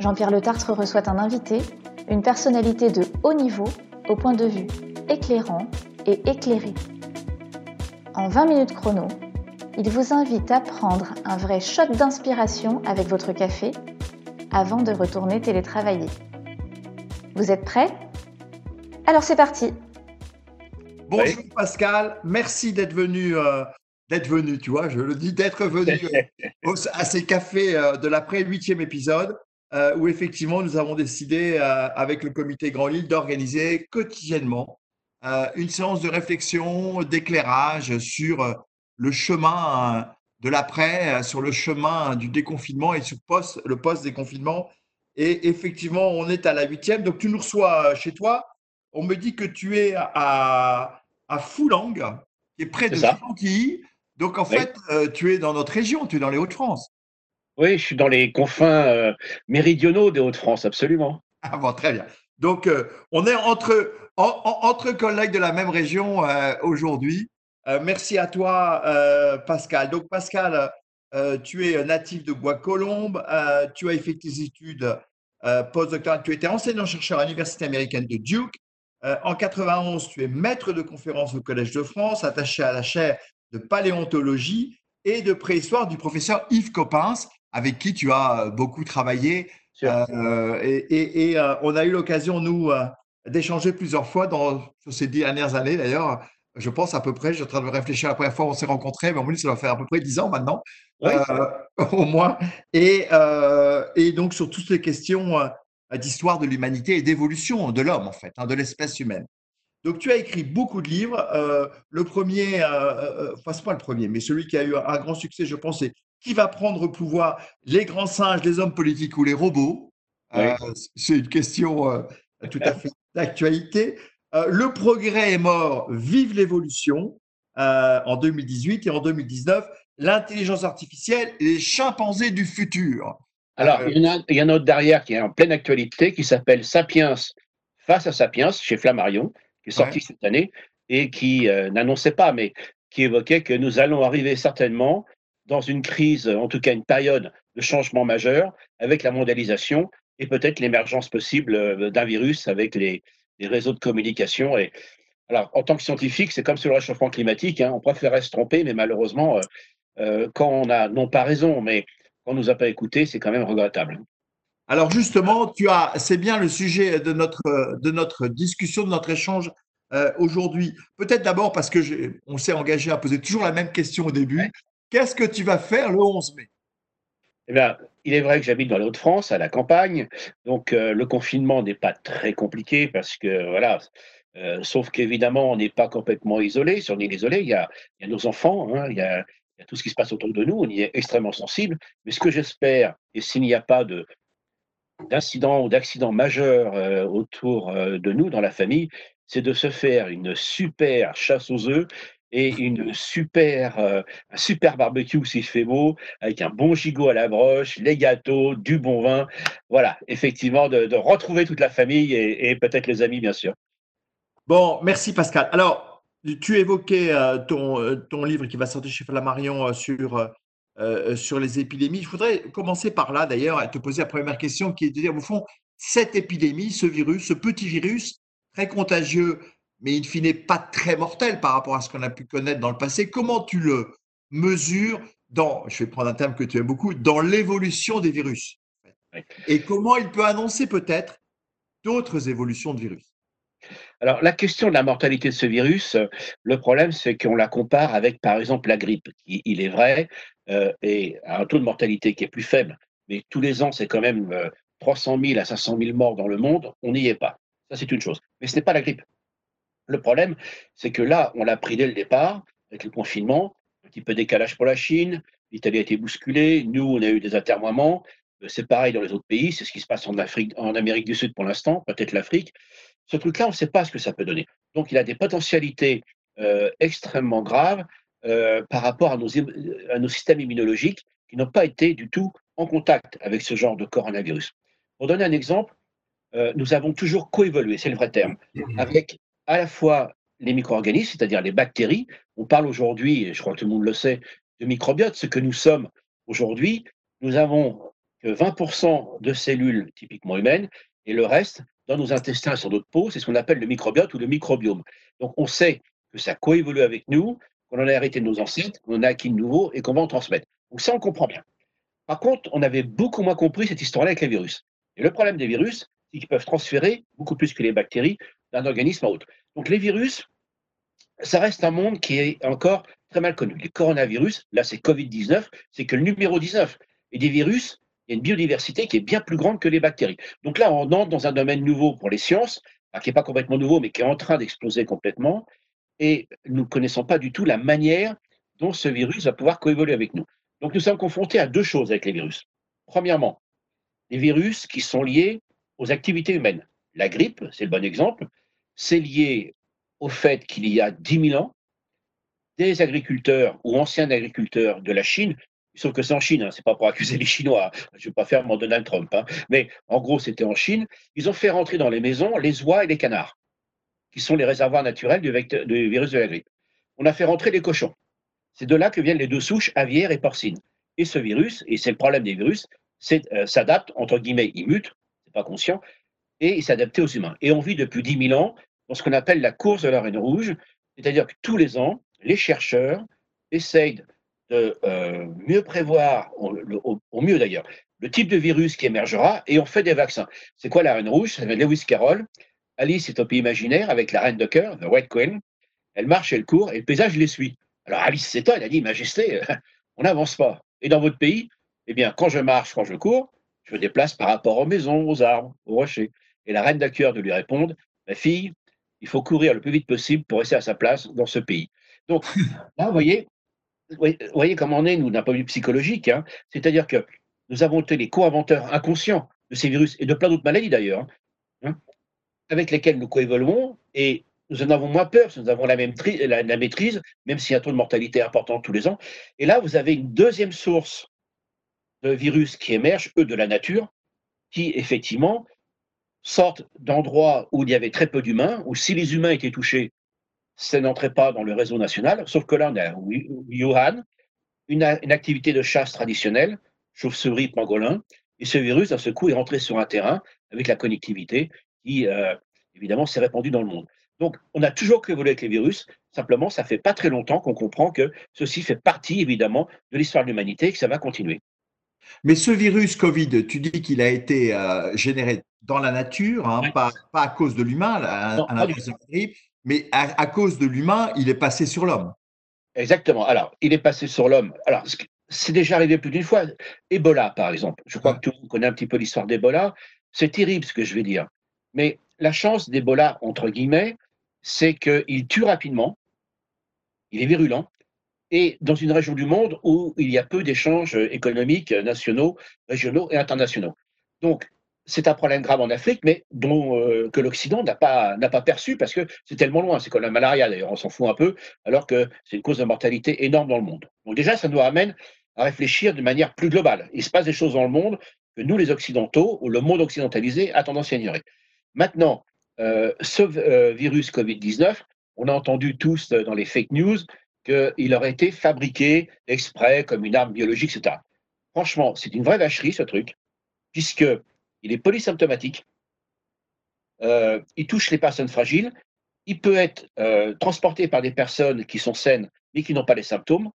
Jean-Pierre Le Tartre reçoit un invité, une personnalité de haut niveau au point de vue éclairant et éclairé. En 20 minutes chrono, il vous invite à prendre un vrai shot d'inspiration avec votre café avant de retourner télétravailler. Vous êtes prêts? Alors c'est parti Bonjour Pascal, merci d'être venu, euh, d'être venu, tu vois, je le dis, d'être venu euh, à ces cafés euh, de l'après-huitième épisode, où effectivement nous avons décidé avec le comité Grand Lille d'organiser quotidiennement une séance de réflexion, d'éclairage sur le chemin de l'après, sur le chemin du déconfinement et sur post, le post-déconfinement. Et effectivement, on est à la huitième, donc tu nous reçois chez toi on me dit que tu es à, à Foulang, qui est près de Chantilly. Donc, en fait, euh, tu es dans notre région, tu es dans les Hauts-de-France. Oui, je suis dans les confins euh, méridionaux des Hauts-de-France, absolument. Ah bon, très bien. Donc, euh, on est entre, entre collègues de la même région aujourd'hui. merci à toi, Pascal. Donc, Pascal, tu es natif de Bois-Colombes. tu as effectué tes études postdoctorales. Tu étais enseignant-chercheur à l'Université américaine de Duke. Euh, en 91, tu es maître de conférence au Collège de France, attaché à la chaire de paléontologie et de préhistoire du professeur Yves Coppens, avec qui tu as euh, beaucoup travaillé. Euh, et, on a eu l'occasion, nous, d'échanger plusieurs fois dans, sur ces dernières années, d'ailleurs. Je pense à peu près, je suis en train de réfléchir à la première fois où on s'est rencontrés, mais en plus, ça va faire à peu près dix ans maintenant, au moins. Et, et, donc, sur toutes les questions d'histoire de l'humanité et d'évolution de l'homme, en fait, hein, de l'espèce humaine. Donc, tu as écrit beaucoup de livres. Euh, le premier, euh, euh, enfin, ce pas le premier, mais celui qui a eu un grand succès, je pense, c'est Qui va prendre le pouvoir Les grands singes, les hommes politiques ou les robots? C'est une question tout à fait d'actualité. le progrès est mort, vive l'évolution en 2018 et en 2019, l'intelligence artificielle et les chimpanzés du futur. Alors, il y, en a, il y en a un autre derrière qui est en pleine actualité, qui s'appelle Sapiens face à Sapiens, chez Flammarion, est sorti cette année, et qui euh, n'annonçait pas, mais qui évoquait que nous allons arriver certainement dans une crise, en tout cas une période de changement majeur, avec la mondialisation et peut-être l'émergence possible euh, d'un virus avec les, réseaux de communication. Et, alors, en tant que scientifique, c'est comme sur le réchauffement climatique, hein, on préférait se tromper, mais malheureusement, euh, quand on a non pas raison, mais on nous a pas écoutés, c'est quand même regrettable. Alors justement, tu as, c'est bien le sujet de notre, de notre discussion, de notre échange euh, aujourd'hui. Peut-être d'abord parce que on s'est engagé à poser toujours la même question au début. Qu'est-ce que tu vas faire le 11 mai? Eh bien, il est vrai que j'habite dans les Hauts-de-France, à la campagne, donc euh, le confinement n'est pas très compliqué parce que voilà, euh, sauf qu'évidemment, on n'est pas complètement isolé. Si on est isolé, il y a, il y a nos enfants, hein, il y a il y a tout ce qui se passe autour de nous, on y est extrêmement sensible. Mais ce que j'espère, et s'il n'y a pas de d'incident ou d'accident majeur euh, autour euh, de nous dans la famille, c'est de se faire une super chasse aux œufs et une super, euh, un super barbecue s'il fait beau, avec un bon gigot à la broche, les gâteaux, du bon vin. Voilà, effectivement, de, retrouver toute la famille et peut-être les amis, bien sûr. Bon, merci Pascal. Alors, tu évoquais ton, ton livre qui va sortir chez Flammarion sur, sur les épidémies. Je voudrais commencer par là, d'ailleurs, et te poser la première question qui est de dire, au fond, cette épidémie, ce virus, ce petit virus, très contagieux, mais in fine pas très mortel par rapport à ce qu'on a pu connaître dans le passé, comment tu le mesures dans, je vais prendre un terme que tu aimes beaucoup, dans l'évolution des virus? Et comment il peut annoncer peut-être d'autres évolutions de virus? Alors, la question de la mortalité de ce virus, le problème, c'est qu'on la compare avec, par exemple, la grippe, il est vrai, euh, et a un taux de mortalité qui est plus faible, mais tous les ans, c'est quand même 300 euh, 000 à 500 000 morts dans le monde, on n'y est pas. Ça, c'est une chose. Mais ce n'est pas la grippe. Le problème, c'est que là, on l'a pris dès le départ, avec le confinement, un petit peu décalage pour la Chine, l'Italie a été bousculée, nous, on a eu des atermoiements, c'est pareil dans les autres pays, c'est ce qui se passe en, Afrique, en Amérique du Sud pour l'instant, peut-être l'Afrique. Ce truc-là, on ne sait pas ce que ça peut donner. Donc, il a des potentialités extrêmement graves par rapport à nos, à nos systèmes immunologiques qui n'ont pas été du tout en contact avec ce genre de coronavirus. Pour donner un exemple, nous avons toujours coévolué, c'est le vrai terme, avec à la fois les micro-organismes, c'est-à-dire les bactéries. On parle aujourd'hui, et je crois que tout le monde le sait, de microbiote. Ce que nous sommes aujourd'hui, nous avons que 20% de cellules typiquement humaines et le reste dans nos intestins sur notre peau, c'est ce qu'on appelle le microbiote ou le microbiome. Donc on sait que ça coévolue avec nous, qu'on en a hérité de nos ancêtres, qu'on a acquis de nouveau et qu'on va en transmettre. Donc ça, on comprend bien. Par contre, on avait beaucoup moins compris cette histoire-là avec les virus. Et le problème des virus, c'est qu'ils peuvent transférer, beaucoup plus que les bactéries, d'un organisme à autre. Donc les virus, ça reste un monde qui est encore très mal connu. Les coronavirus, là c'est Covid-19, c'est que le numéro 19. Et des virus, il y a une biodiversité qui est bien plus grande que les bactéries. Donc là, on entre dans un domaine nouveau pour les sciences, qui n'est pas complètement nouveau, mais qui est en train d'exploser complètement. Et nous ne connaissons pas du tout la manière dont ce virus va pouvoir coévoluer avec nous. Donc nous sommes confrontés à deux choses avec les virus. Premièrement, les virus qui sont liés aux activités humaines. La grippe, c'est le bon exemple, c'est lié au fait qu'il y a 10 000 ans, des agriculteurs ou anciens agriculteurs de la Chine, sauf que c'est en Chine, hein, c'est pas pour accuser les Chinois, hein, je ne vais pas faire mon Donald Trump, hein, mais en gros c'était en Chine, ils ont fait rentrer dans les maisons les oies et les canards, qui sont les réservoirs naturels du, virus de la grippe. On a fait rentrer les cochons. C'est de là que viennent les deux souches aviaires et porcines. Et ce virus, et c'est le problème des virus, euh, s'adapte, entre guillemets, il mute, c'est pas conscient, et il s'adapte aux humains. Et on vit depuis 10 000 ans dans ce qu'on appelle la course de la reine rouge, c'est-à-dire que tous les ans, les chercheurs essayent de euh, mieux prévoir, au, mieux d'ailleurs, le type de virus qui émergera et on fait des vaccins. C'est quoi la reine rouge? S'appelle Lewis Carroll. Alice est au pays imaginaire avec la reine de cœur, the White Queen. Elle marche, elle court et le paysage les suit. Alors Alice s'étonne, elle a dit Majesté, on n'avance pas. Et dans votre pays Eh bien, quand je marche, quand je cours, je me déplace par rapport aux maisons, aux arbres, aux rochers. Et la reine de cœur de lui répondre Ma fille, il faut courir le plus vite possible pour rester à sa place dans ce pays. Donc là, vous voyez, vous voyez comment on est, nous, d'un point de vue psychologique. Hein. C'est-à-dire que nous avons été les co-inventeurs inconscients de ces virus et de plein d'autres maladies d'ailleurs, hein, avec lesquelles nous coévoluons et nous en avons moins peur, que nous avons la, même la, maîtrise, même s'il y a un taux de mortalité important tous les ans. Et là, vous avez une deuxième source de virus qui émergent, eux, de la nature, qui effectivement sortent d'endroits où il y avait très peu d'humains, où si les humains étaient touchés, ça n'entrait pas dans le réseau national, sauf que là, on a Wuhan, une, une activité de chasse traditionnelle, chauve-souris, pangolin, et ce virus, d'un ce coup, est rentré sur un terrain avec la connectivité qui, euh, évidemment, s'est répandue dans le monde. Donc, on a toujours évolué avec les virus, simplement, ça fait pas très longtemps qu'on comprend que ceci fait partie, évidemment, de l'histoire de l'humanité et que ça va continuer. Mais ce virus Covid, tu dis qu'il a été euh, généré dans la nature, hein, pas, à cause de l'humain, mais à, cause de l'humain, il est passé sur l'homme. Exactement. Alors, il est passé sur l'homme. Alors, c'est déjà arrivé plus d'une fois. Ebola, par exemple. Je crois que tout le monde connaît un petit peu l'histoire d'Ebola. C'est terrible ce que je vais dire. Mais la chance d'Ebola, entre guillemets, c'est qu'il tue rapidement, il est virulent, et dans une région du monde où il y a peu d'échanges économiques nationaux, régionaux et internationaux. Donc, c'est un problème grave en Afrique, mais dont euh, que l'Occident n'a pas, pas perçu parce que c'est tellement loin. C'est comme la malaria d'ailleurs, on s'en fout un peu, alors que c'est une cause de mortalité énorme dans le monde. Donc déjà, ça nous amène à réfléchir de manière plus globale. Il se passe des choses dans le monde que nous, les Occidentaux, ou le monde occidentalisé, a tendance à ignorer. Maintenant, euh, ce euh, virus Covid-19, on a entendu tous dans les fake news qu'il aurait été fabriqué exprès comme une arme biologique, etc. Franchement, c'est une vraie vacherie ce truc, puisque il est polysymptomatique, euh, il touche les personnes fragiles, il peut être euh, transporté par des personnes qui sont saines mais qui n'ont pas les symptômes.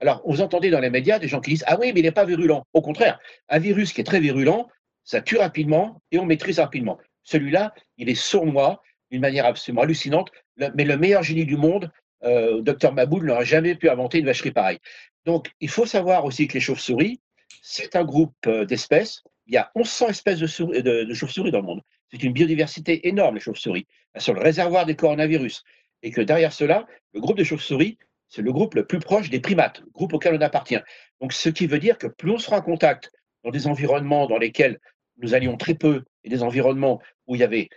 Alors, vous entendez dans les médias des gens qui disent Ah oui, mais il n'est pas virulent. Au contraire, un virus qui est très virulent, ça tue rapidement et on maîtrise rapidement. Celui-là, il est sournois d'une manière absolument hallucinante, mais le meilleur génie du monde, euh, Dr Maboul, n'aurait jamais pu inventer une vacherie pareille. Donc, il faut savoir aussi que les chauves-souris, c'est un groupe euh, d'espèces il y a 1100 espèces de, chauves-souris dans le monde. C'est une biodiversité énorme, les chauves-souris, sur le réservoir des coronavirus. Et que derrière cela, le groupe des chauves-souris, c'est le groupe le plus proche des primates, groupe auquel on appartient. Donc, ce qui veut dire que plus on sera en contact dans des environnements dans lesquels nous allions très peu et des environnements où il y avait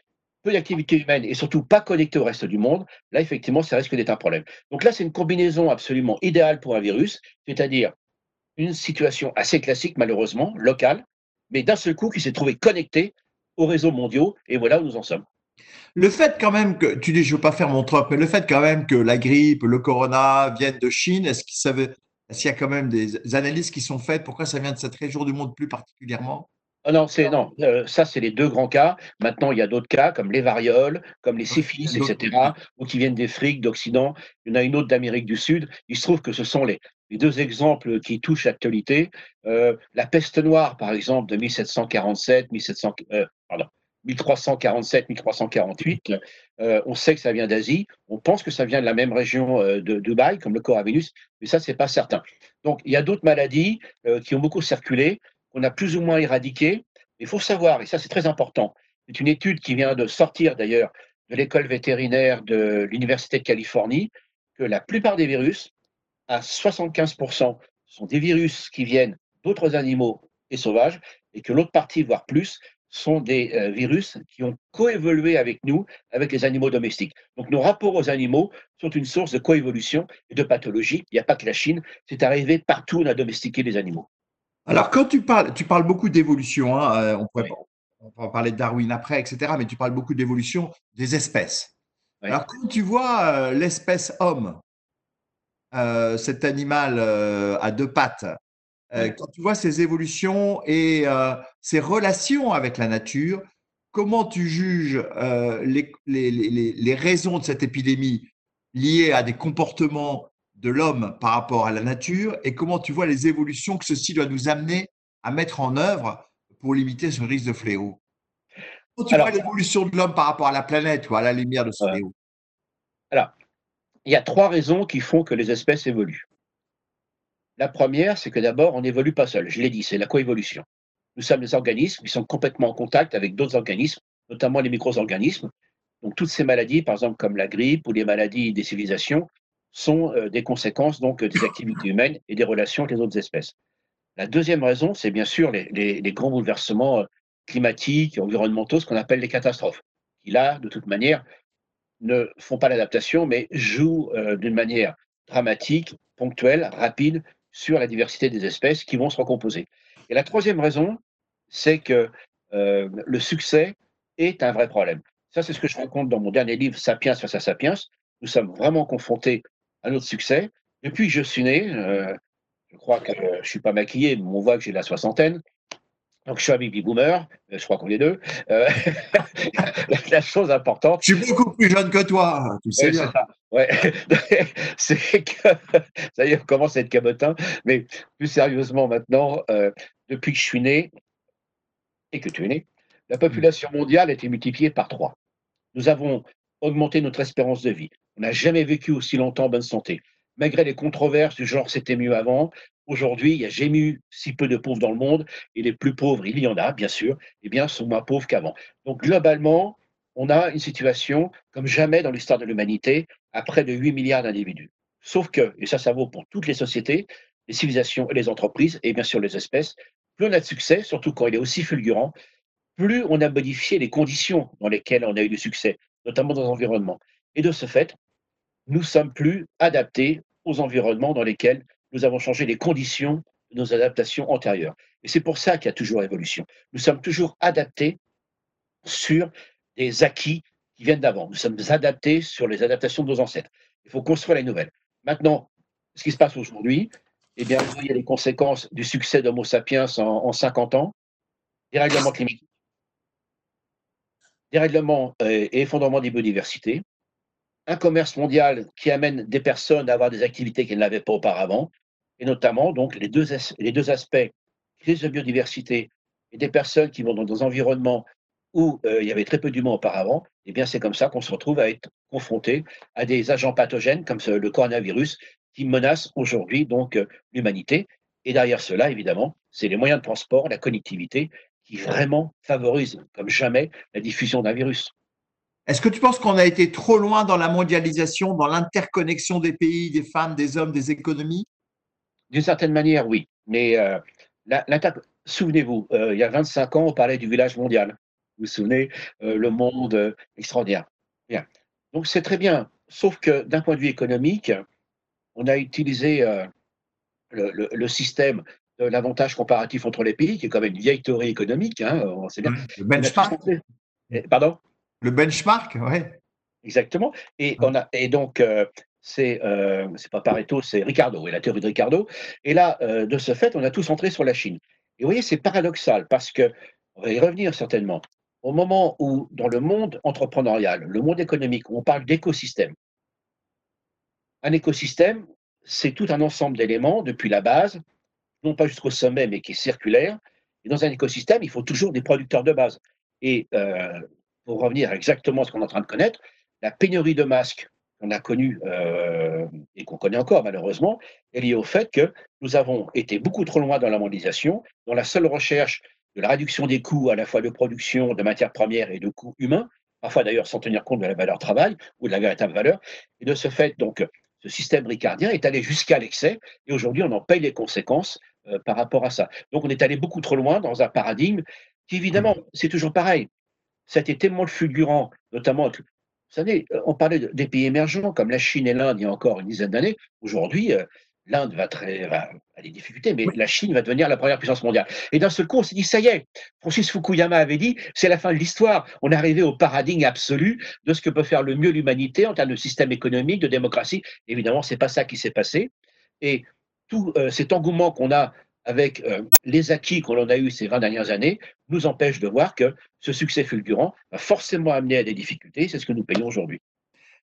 peu d'activité humaine et surtout pas connecté au reste du monde, là, effectivement, ça risque d'être un problème. Donc là, c'est une combinaison absolument idéale pour un virus, c'est-à-dire une situation assez classique, malheureusement, locale, mais d'un seul coup qui s'est trouvé connecté aux réseaux mondiaux, et voilà où nous en sommes. Le fait quand même que, tu dis je ne veux pas faire mon trop, mais le fait quand même que la grippe, le corona viennent de Chine, est-ce qu'il y a quand même des analyses qui sont faites? Pourquoi ça vient de cette région du monde plus particulièrement? Ah non, c'est non. Euh, ça, c'est les deux grands cas. Maintenant, il y a d'autres cas comme les varioles, comme les syphilis, etc., ou qui viennent d'Afrique, d'Occident. Il y en a une autre d'Amérique du Sud. Il se trouve que ce sont les, les deux exemples qui touchent l'actualité. Euh, la peste noire, par exemple, de 1747, 1700, euh, pardon, 1347, 1348. Euh, on sait que ça vient d'Asie. On pense que ça vient de la même région euh, de Dubaï, comme le coronavirus, mais ça, c'est pas certain. Donc, il y a d'autres maladies euh, qui ont beaucoup circulé qu'on a plus ou moins éradiqué. Il faut savoir, et ça c'est très important, c'est une étude qui vient de sortir d'ailleurs de l'école vétérinaire de l'Université de Californie, que la plupart des virus, à 75%, sont des virus qui viennent d'autres animaux et sauvages, et que l'autre partie, voire plus, sont des euh, virus qui ont coévolué avec nous, avec les animaux domestiques. Donc nos rapports aux animaux sont une source de coévolution et de pathologie. Il n'y a pas que la Chine, c'est arrivé partout où on a domestiqué les animaux. Alors, quand tu parles, tu parles beaucoup d'évolution, hein, euh, on, pourrait, on parler de Darwin après, etc., mais tu parles beaucoup d'évolution des espèces. Alors, quand tu vois euh, l'espèce homme, euh, cet animal à deux pattes, quand tu vois ses évolutions et ses relations avec la nature, comment tu juges les, les, les, les, raisons de cette épidémie liées à des comportements de l'homme par rapport à la nature et comment tu vois les évolutions que ceci doit nous amener à mettre en œuvre pour limiter ce risque de fléau Comment tu vois l'évolution de l'homme par rapport à la planète ou à la lumière de ce fléau? Alors, il y a trois raisons qui font que les espèces évoluent. La première, c'est que d'abord, on n'évolue pas seul. Je l'ai dit, c'est la coévolution. Nous sommes des organismes qui sont complètement en contact avec d'autres organismes, notamment les micro-organismes. Donc, toutes ces maladies, par exemple comme la grippe ou les maladies des civilisations, sont euh, des conséquences donc des activités humaines et des relations avec les autres espèces. La deuxième raison, c'est bien sûr les, grands bouleversements euh, climatiques environnementaux, ce qu'on appelle les catastrophes, qui là, de toute manière, ne font pas l'adaptation, mais jouent euh, d'une manière dramatique, ponctuelle, rapide sur la diversité des espèces qui vont se recomposer. Et la troisième raison, c'est que le succès est un vrai problème. Ça, c'est ce que je rencontre dans mon dernier livre, Sapiens face à Sapiens. Nous sommes vraiment confrontés un autre succès. Depuis que je suis né, euh, je crois que je ne suis pas maquillé, mais on voit que j'ai la soixantaine. Donc, je suis un baby boomer, euh, je crois qu'on est deux. Euh, la, chose importante. Je suis beaucoup plus jeune que toi, tu sais bien. Ouais. c'est que, ça y est, on commence à être cabotin. Mais plus sérieusement, maintenant, depuis que je suis né et que tu es né, la population mondiale a été multipliée par trois. Nous avons augmenté notre espérance de vie. On n'a jamais vécu aussi longtemps en bonne santé. Malgré les controverses du genre c'était mieux avant, aujourd'hui, il n'y a jamais eu si peu de pauvres dans le monde, et les plus pauvres, il y en a, bien sûr, eh bien, sont moins pauvres qu'avant. Donc, globalement, on a une situation comme jamais dans l'histoire de l'humanité, à près de 8 milliards d'individus. Sauf que, et ça, ça vaut pour toutes les sociétés, les civilisations et les entreprises, et bien sûr les espèces, plus on a de succès, surtout quand il est aussi fulgurant, plus on a modifié les conditions dans lesquelles on a eu du succès, notamment dans l'environnement. Et de ce fait, nous sommes plus adaptés aux environnements dans lesquels nous avons changé les conditions de nos adaptations antérieures. Et c'est pour ça qu'il y a toujours évolution. Nous sommes toujours adaptés sur des acquis qui viennent d'avant. Nous sommes adaptés sur les adaptations de nos ancêtres. Il faut construire les nouvelles. Maintenant, ce qui se passe aujourd'hui, eh bien, il y a les conséquences du succès d'Homo sapiens en, en 50 ans, des règlements climatiques, dérèglement euh, et effondrement des biodiversités, un commerce mondial qui amène des personnes à avoir des activités qu'elles n'avaient pas auparavant, et notamment donc les deux, les deux aspects, crise de biodiversité et des personnes qui vont dans des environnements où euh, il y avait très peu d'humains auparavant, eh bien c'est comme ça qu'on se retrouve à être confronté à des agents pathogènes comme le coronavirus qui menacent aujourd'hui donc euh, l'humanité. Et derrière cela, évidemment, c'est les moyens de transport, la connectivité qui vraiment favorise comme jamais la diffusion d'un virus. Est-ce que tu penses qu'on a été trop loin dans la mondialisation, dans l'interconnexion des pays, des femmes, des hommes, des économies? D'une certaine manière, oui. Mais euh, souvenez-vous, il y a 25 ans, on parlait du village mondial. Vous vous souvenez, le monde extraordinaire. Bien. Donc c'est très bien, sauf que d'un point de vue économique, on a utilisé le, système de l'avantage comparatif entre les pays, qui est quand même une vieille théorie économique. Hein, on sait bien. Le benchmark. Pardon? Le benchmark, oui. Exactement. Et, on a, et donc, euh, c'est euh, c'est pas Pareto, c'est Ricardo, et la théorie de Ricardo. Et là, euh, de ce fait, on a tous centré sur la Chine. Et vous voyez, c'est paradoxal parce que, on va y revenir certainement, au moment où, dans le monde entrepreneurial, le monde économique, on parle d'écosystème, un écosystème, c'est tout un ensemble d'éléments depuis la base, non pas jusqu'au sommet, mais qui est circulaire. Et dans un écosystème, il faut toujours des producteurs de base. Et euh, pour revenir exactement à ce qu'on est en train de connaître, la pénurie de masques qu'on a connue euh, et qu'on connaît encore malheureusement est liée au fait que nous avons été beaucoup trop loin dans la mondialisation, dans la seule recherche de la réduction des coûts à la fois de production de matières premières et de coûts humains, parfois d'ailleurs sans tenir compte de la valeur travail ou de la véritable valeur. Et de ce fait, donc, ce système ricardien est allé jusqu'à l'excès et aujourd'hui on en paye les conséquences euh, par rapport à ça. Donc on est allé beaucoup trop loin dans un paradigme qui évidemment, mmh. c'est toujours pareil. Ça a été tellement fulgurant, notamment, vous savez, euh, on parlait des pays émergents comme la Chine et l'Inde il y a encore une dizaine d'années. Aujourd'hui, euh, l'Inde va, très, va a des difficultés, mais la Chine va devenir la première puissance mondiale. Et d'un seul coup, on s'est dit, ça y est, Francis Fukuyama avait dit, c'est la fin de l'histoire. On est arrivé au paradigme absolu de ce que peut faire le mieux l'humanité en termes de système économique, de démocratie. Évidemment, c'est pas ça qui s'est passé. Et tout euh, cet engouement qu'on a avec euh, les acquis qu'on a eu ces 20 dernières années nous empêche de voir que ce succès fulgurant va forcément amener à des difficultés. C'est ce que nous payons aujourd'hui.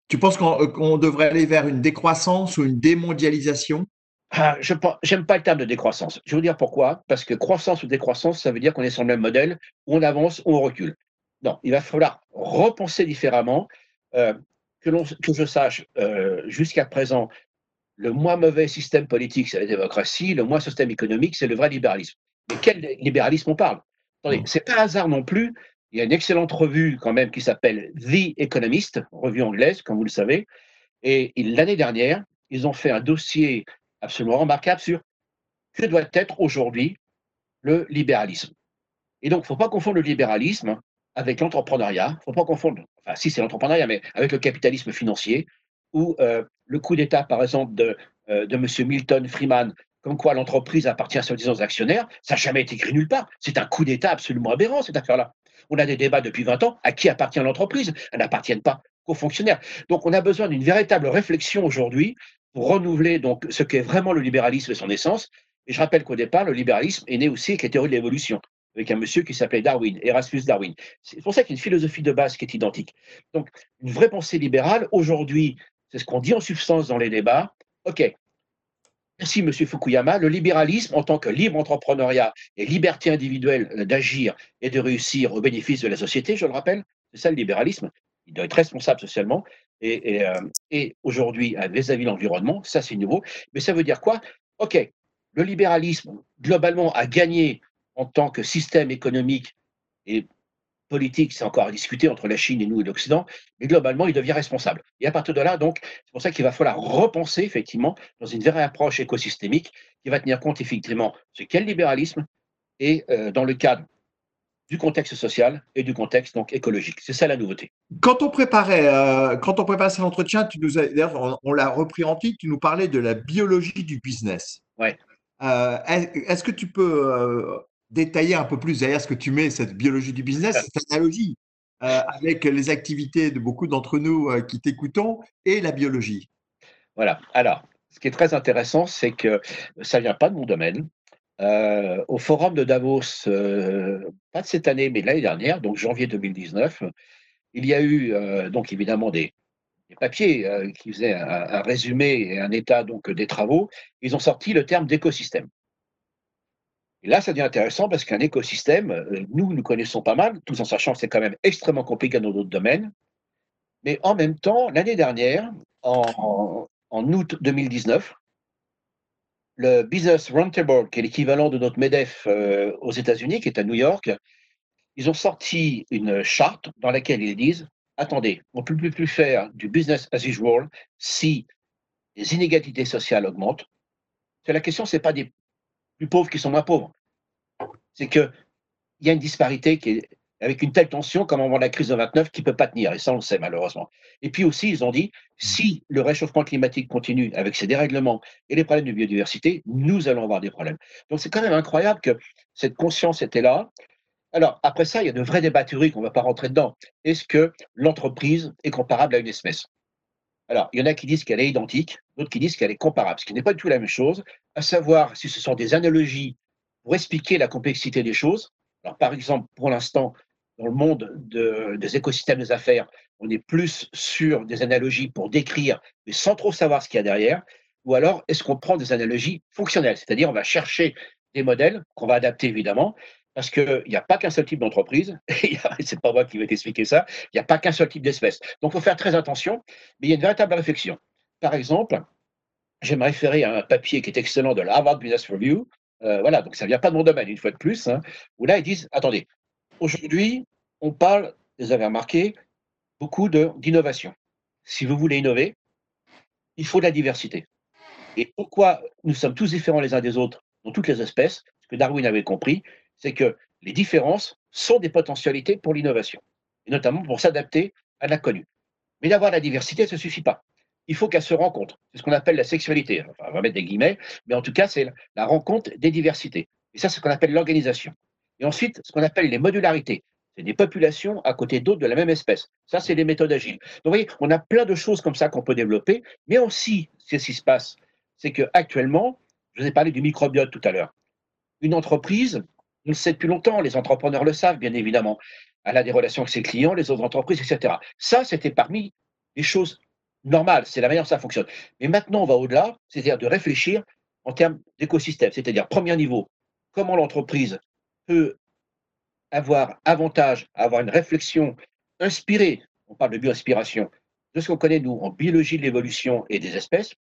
Tu penses qu'on euh, devrait aller vers une décroissance ou une démondialisation? Ah, Je n'aime pas le terme de décroissance. Je vais vous dire pourquoi. Parce que croissance ou décroissance, ça veut dire qu'on est sur le même modèle, on avance ou on recule. Non, il va falloir repenser différemment. que, que, je sache, jusqu'à présent, le moins mauvais système politique, c'est la démocratie, le moins système économique, c'est le vrai libéralisme. Mais quel libéralisme on parle? Attendez, c'est pas hasard non plus. Il y a une excellente revue quand même qui s'appelle The Economist, revue anglaise, comme vous le savez. Et l'année dernière, ils ont fait un dossier absolument remarquable sur que doit être aujourd'hui le libéralisme. Et donc, il ne faut pas confondre le libéralisme avec l'entrepreneuriat. Il ne faut pas confondre, enfin, si c'est l'entrepreneuriat, mais avec le capitalisme financier, ou euh, le coup d'État, par exemple, de, euh, M. Milton Freeman, comme quoi l'entreprise appartient à soi-disant actionnaires, ça n'a jamais été écrit nulle part. C'est un coup d'État absolument aberrant, cette affaire-là. On a des débats depuis 20 ans. À qui appartient l'entreprise Elle n'appartient pas qu'aux fonctionnaires. Donc, on a besoin d'une véritable réflexion aujourd'hui pour renouveler donc ce qu'est vraiment le libéralisme et son essence. Et je rappelle qu'au départ, le libéralisme est né aussi avec la théorie de l'évolution, avec un monsieur qui s'appelait Darwin, Erasmus Darwin. C'est pour ça qu'il y a une philosophie de base qui est identique. Donc, une vraie pensée libérale, aujourd'hui, c'est ce qu'on dit en substance dans les débats. OK. Merci, M. Fukuyama. Le libéralisme, en tant que libre entrepreneuriat et liberté individuelle d'agir et de réussir au bénéfice de la société, je le rappelle, c'est ça le libéralisme. Il doit être responsable socialement et, euh, aujourd'hui vis-à-vis de l'environnement, ça c'est nouveau. Mais ça veut dire quoi? OK, le libéralisme, globalement, a gagné en tant que système économique et politique, c'est encore à discuter entre la Chine et nous et l'Occident, mais globalement, il devient responsable. Et à partir de là, donc, c'est pour ça qu'il va falloir repenser, effectivement, dans une vraie approche écosystémique qui va tenir compte, effectivement, de ce qu'est le libéralisme et euh, dans le cadre du contexte social et du contexte donc écologique. C'est ça la nouveauté. Quand on préparait, euh, quand on préparait cet entretien, tu nous on, on l'a repris en titre, tu nous parlais de la biologie du business. Ouais. Euh, est-ce que tu peux détailler un peu plus derrière ce que tu mets, cette biologie du business, cette analogie euh, avec les activités de beaucoup d'entre nous euh, qui t'écoutons et la biologie. Voilà. Alors, ce qui est très intéressant, c'est que ça ne vient pas de mon domaine. Euh, au forum de Davos, pas de cette année, mais de l'année dernière, donc janvier 2019, il y a eu donc évidemment des, papiers qui faisaient un, un, résumé et un état donc des travaux. Ils ont sorti le terme d'écosystème. Et là, ça devient intéressant parce qu'un écosystème, euh, nous, nous connaissons pas mal, tout en sachant que c'est quand même extrêmement compliqué dans d'autres domaines. Mais en même temps, l'année dernière, en, août 2019, le Business Roundtable, qui est l'équivalent de notre MEDEF euh, aux États-Unis, qui est à New York, ils ont sorti une charte dans laquelle ils disent attendez, on ne peut plus faire du business as usual si les inégalités sociales augmentent. la question, ce n'est pas des plus pauvres qui sont moins pauvres. c'est qu'il y a une disparité qui est avec une telle tension comme moment de la crise de 29 qui ne peut pas tenir, et ça on le sait malheureusement. Et puis aussi, ils ont dit, si le réchauffement climatique continue avec ses dérèglements et les problèmes de biodiversité, nous allons avoir des problèmes. Donc c'est quand même incroyable que cette conscience était là. Alors après ça, il y a de vrais débats théoriques, on ne va pas rentrer dedans. Est-ce que l'entreprise est comparable à une espèce? Alors, il y en a qui disent qu'elle est identique, d'autres qui disent qu'elle est comparable, ce qui n'est pas du tout la même chose, à savoir si ce sont des analogies pour expliquer la complexité des choses. Alors, par exemple, pour l'instant, dans le monde des écosystèmes des affaires, on est plus sur des analogies pour décrire, mais sans trop savoir ce qu'il y a derrière, ou alors est-ce qu'on prend des analogies fonctionnelles, c'est-à-dire on va chercher des modèles qu'on va adapter évidemment, parce qu'il n'y a pas qu'un seul type d'entreprise, c'est pas moi qui vais t'expliquer ça, il n'y a pas qu'un seul type d'espèce. Donc il faut faire très attention, mais il y a une véritable réflexion. Par exemple, je vais me référer à un papier qui est excellent de la Harvard Business Review, euh, voilà, donc ça ne vient pas de mon domaine, une fois de plus, hein, où là ils disent, attendez, Aujourd'hui, on parle, vous avez remarqué, beaucoup d'innovation. Si vous voulez innover, il faut de la diversité. Et pourquoi nous sommes tous différents les uns des autres dans toutes les espèces? Ce que Darwin avait compris, c'est que les différences sont des potentialités pour l'innovation, et notamment pour s'adapter à l'inconnu. Mais d'avoir la diversité, ça ne suffit pas. Il faut qu'elle se rencontre. C'est ce qu'on appelle la sexualité. on va mettre des guillemets, mais en tout cas, c'est la rencontre des diversités. Et ça, c'est ce qu'on appelle l'organisation. Et ensuite, ce qu'on appelle les modularités. C'est des populations à côté d'autres de la même espèce. Ça, c'est des méthodes agiles. Donc, vous voyez, on a plein de choses comme ça qu'on peut développer, mais aussi, ce qui se passe, c'est qu'actuellement, je vous ai parlé du microbiote tout à l'heure. Une entreprise, on le sait depuis longtemps, les entrepreneurs le savent, bien évidemment. Elle a des relations avec ses clients, les autres entreprises, etc. Ça, c'était parmi les choses normales. C'est la manière dont ça fonctionne. Mais maintenant, on va au-delà, c'est-à-dire de réfléchir en termes d'écosystème. C'est-à-dire, premier niveau, comment l'entreprise peut avoir avantage avoir une réflexion inspirée, on parle de bioinspiration, de ce qu'on connaît nous en biologie de l'évolution et des espèces.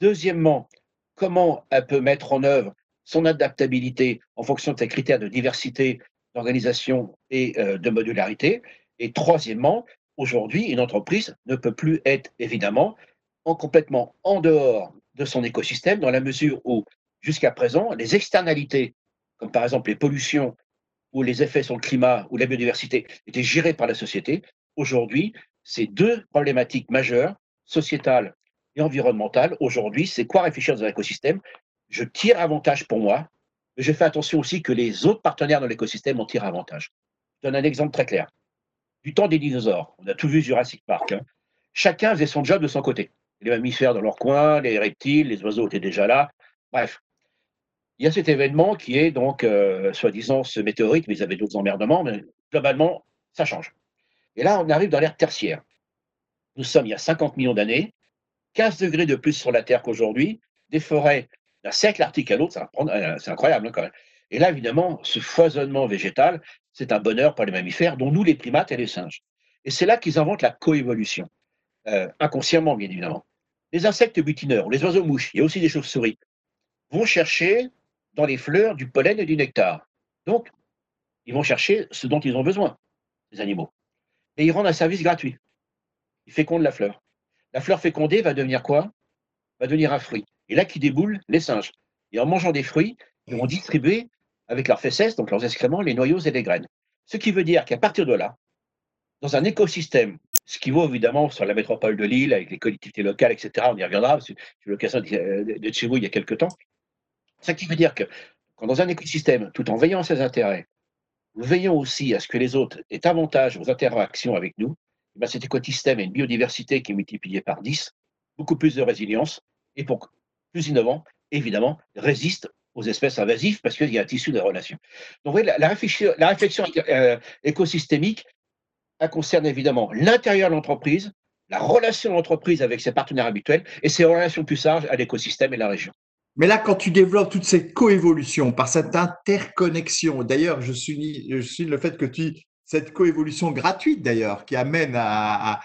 Deuxièmement, comment elle peut mettre en œuvre son adaptabilité en fonction de ses critères de diversité, d'organisation et euh, de modularité. Et troisièmement, aujourd'hui, une entreprise ne peut plus être évidemment en complètement en dehors de son écosystème dans la mesure où, jusqu'à présent, les externalités comme par exemple les pollutions ou les effets sur le climat ou la biodiversité, étaient gérés par la société. Aujourd'hui, ces deux problématiques majeures, sociétales et environnementales, aujourd'hui, c'est quoi réfléchir dans un écosystème? Je tire avantage pour moi, mais je fais attention aussi que les autres partenaires dans l'écosystème en tirent avantage. Je donne un exemple très clair. Du temps des dinosaures, on a tout vu Jurassic Park, hein. chacun faisait son job de son côté. Les mammifères dans leur coin, les reptiles, les oiseaux étaient déjà là. Bref, il y a cet événement qui est donc, euh, soi-disant, ce météorite, mais ils avaient d'autres emmerdements, mais globalement, ça change. Et là, on arrive dans l'ère tertiaire. Nous sommes il y a 50 millions d'années, 15 degrés de plus sur la Terre qu'aujourd'hui, des forêts d'un siècle arctique à l'autre, euh, c'est incroyable hein, quand même. Et là, évidemment, ce foisonnement végétal, c'est un bonheur pour les mammifères, dont nous, les primates et les singes. Et c'est là qu'ils inventent la coévolution, euh, inconsciemment, bien évidemment. Les insectes butineurs, les oiseaux mouches, il y a aussi des chauves-souris, vont chercher dans les fleurs du pollen et du nectar. Donc, ils vont chercher ce dont ils ont besoin, les animaux. Et ils rendent un service gratuit. Ils fécondent la fleur. La fleur fécondée va devenir quoi? Va devenir un fruit. Et là, qui déboulent les singes. Et en mangeant des fruits, ils vont distribuer avec leurs fesses, donc leurs excréments, les noyaux et les graines. Ce qui veut dire qu'à partir de là, dans un écosystème, ce qui vaut évidemment sur la métropole de Lille, avec les collectivités locales, etc., on y reviendra, j'ai eu l'occasion de chez vous il y a quelques temps, ce qui veut dire que quand dans un écosystème, tout en veillant à ses intérêts, nous veillons aussi à ce que les autres aient avantage aux interactions avec nous, eh ben, cet écosystème a une biodiversité qui est multipliée par 10, beaucoup plus de résilience, et pour plus innovant, évidemment, résiste aux espèces invasives parce qu'il y a un tissu de relations. Donc, voyez, la, réflexion, euh, écosystémique, elle concerne évidemment l'intérieur de l'entreprise, la relation de l'entreprise avec ses partenaires habituels et ses relations plus larges à l'écosystème et la région. Mais là, quand tu développes toute cette coévolution par cette interconnexion, d'ailleurs, je suis, je suis le fait que tu cette coévolution gratuite d'ailleurs qui amène à,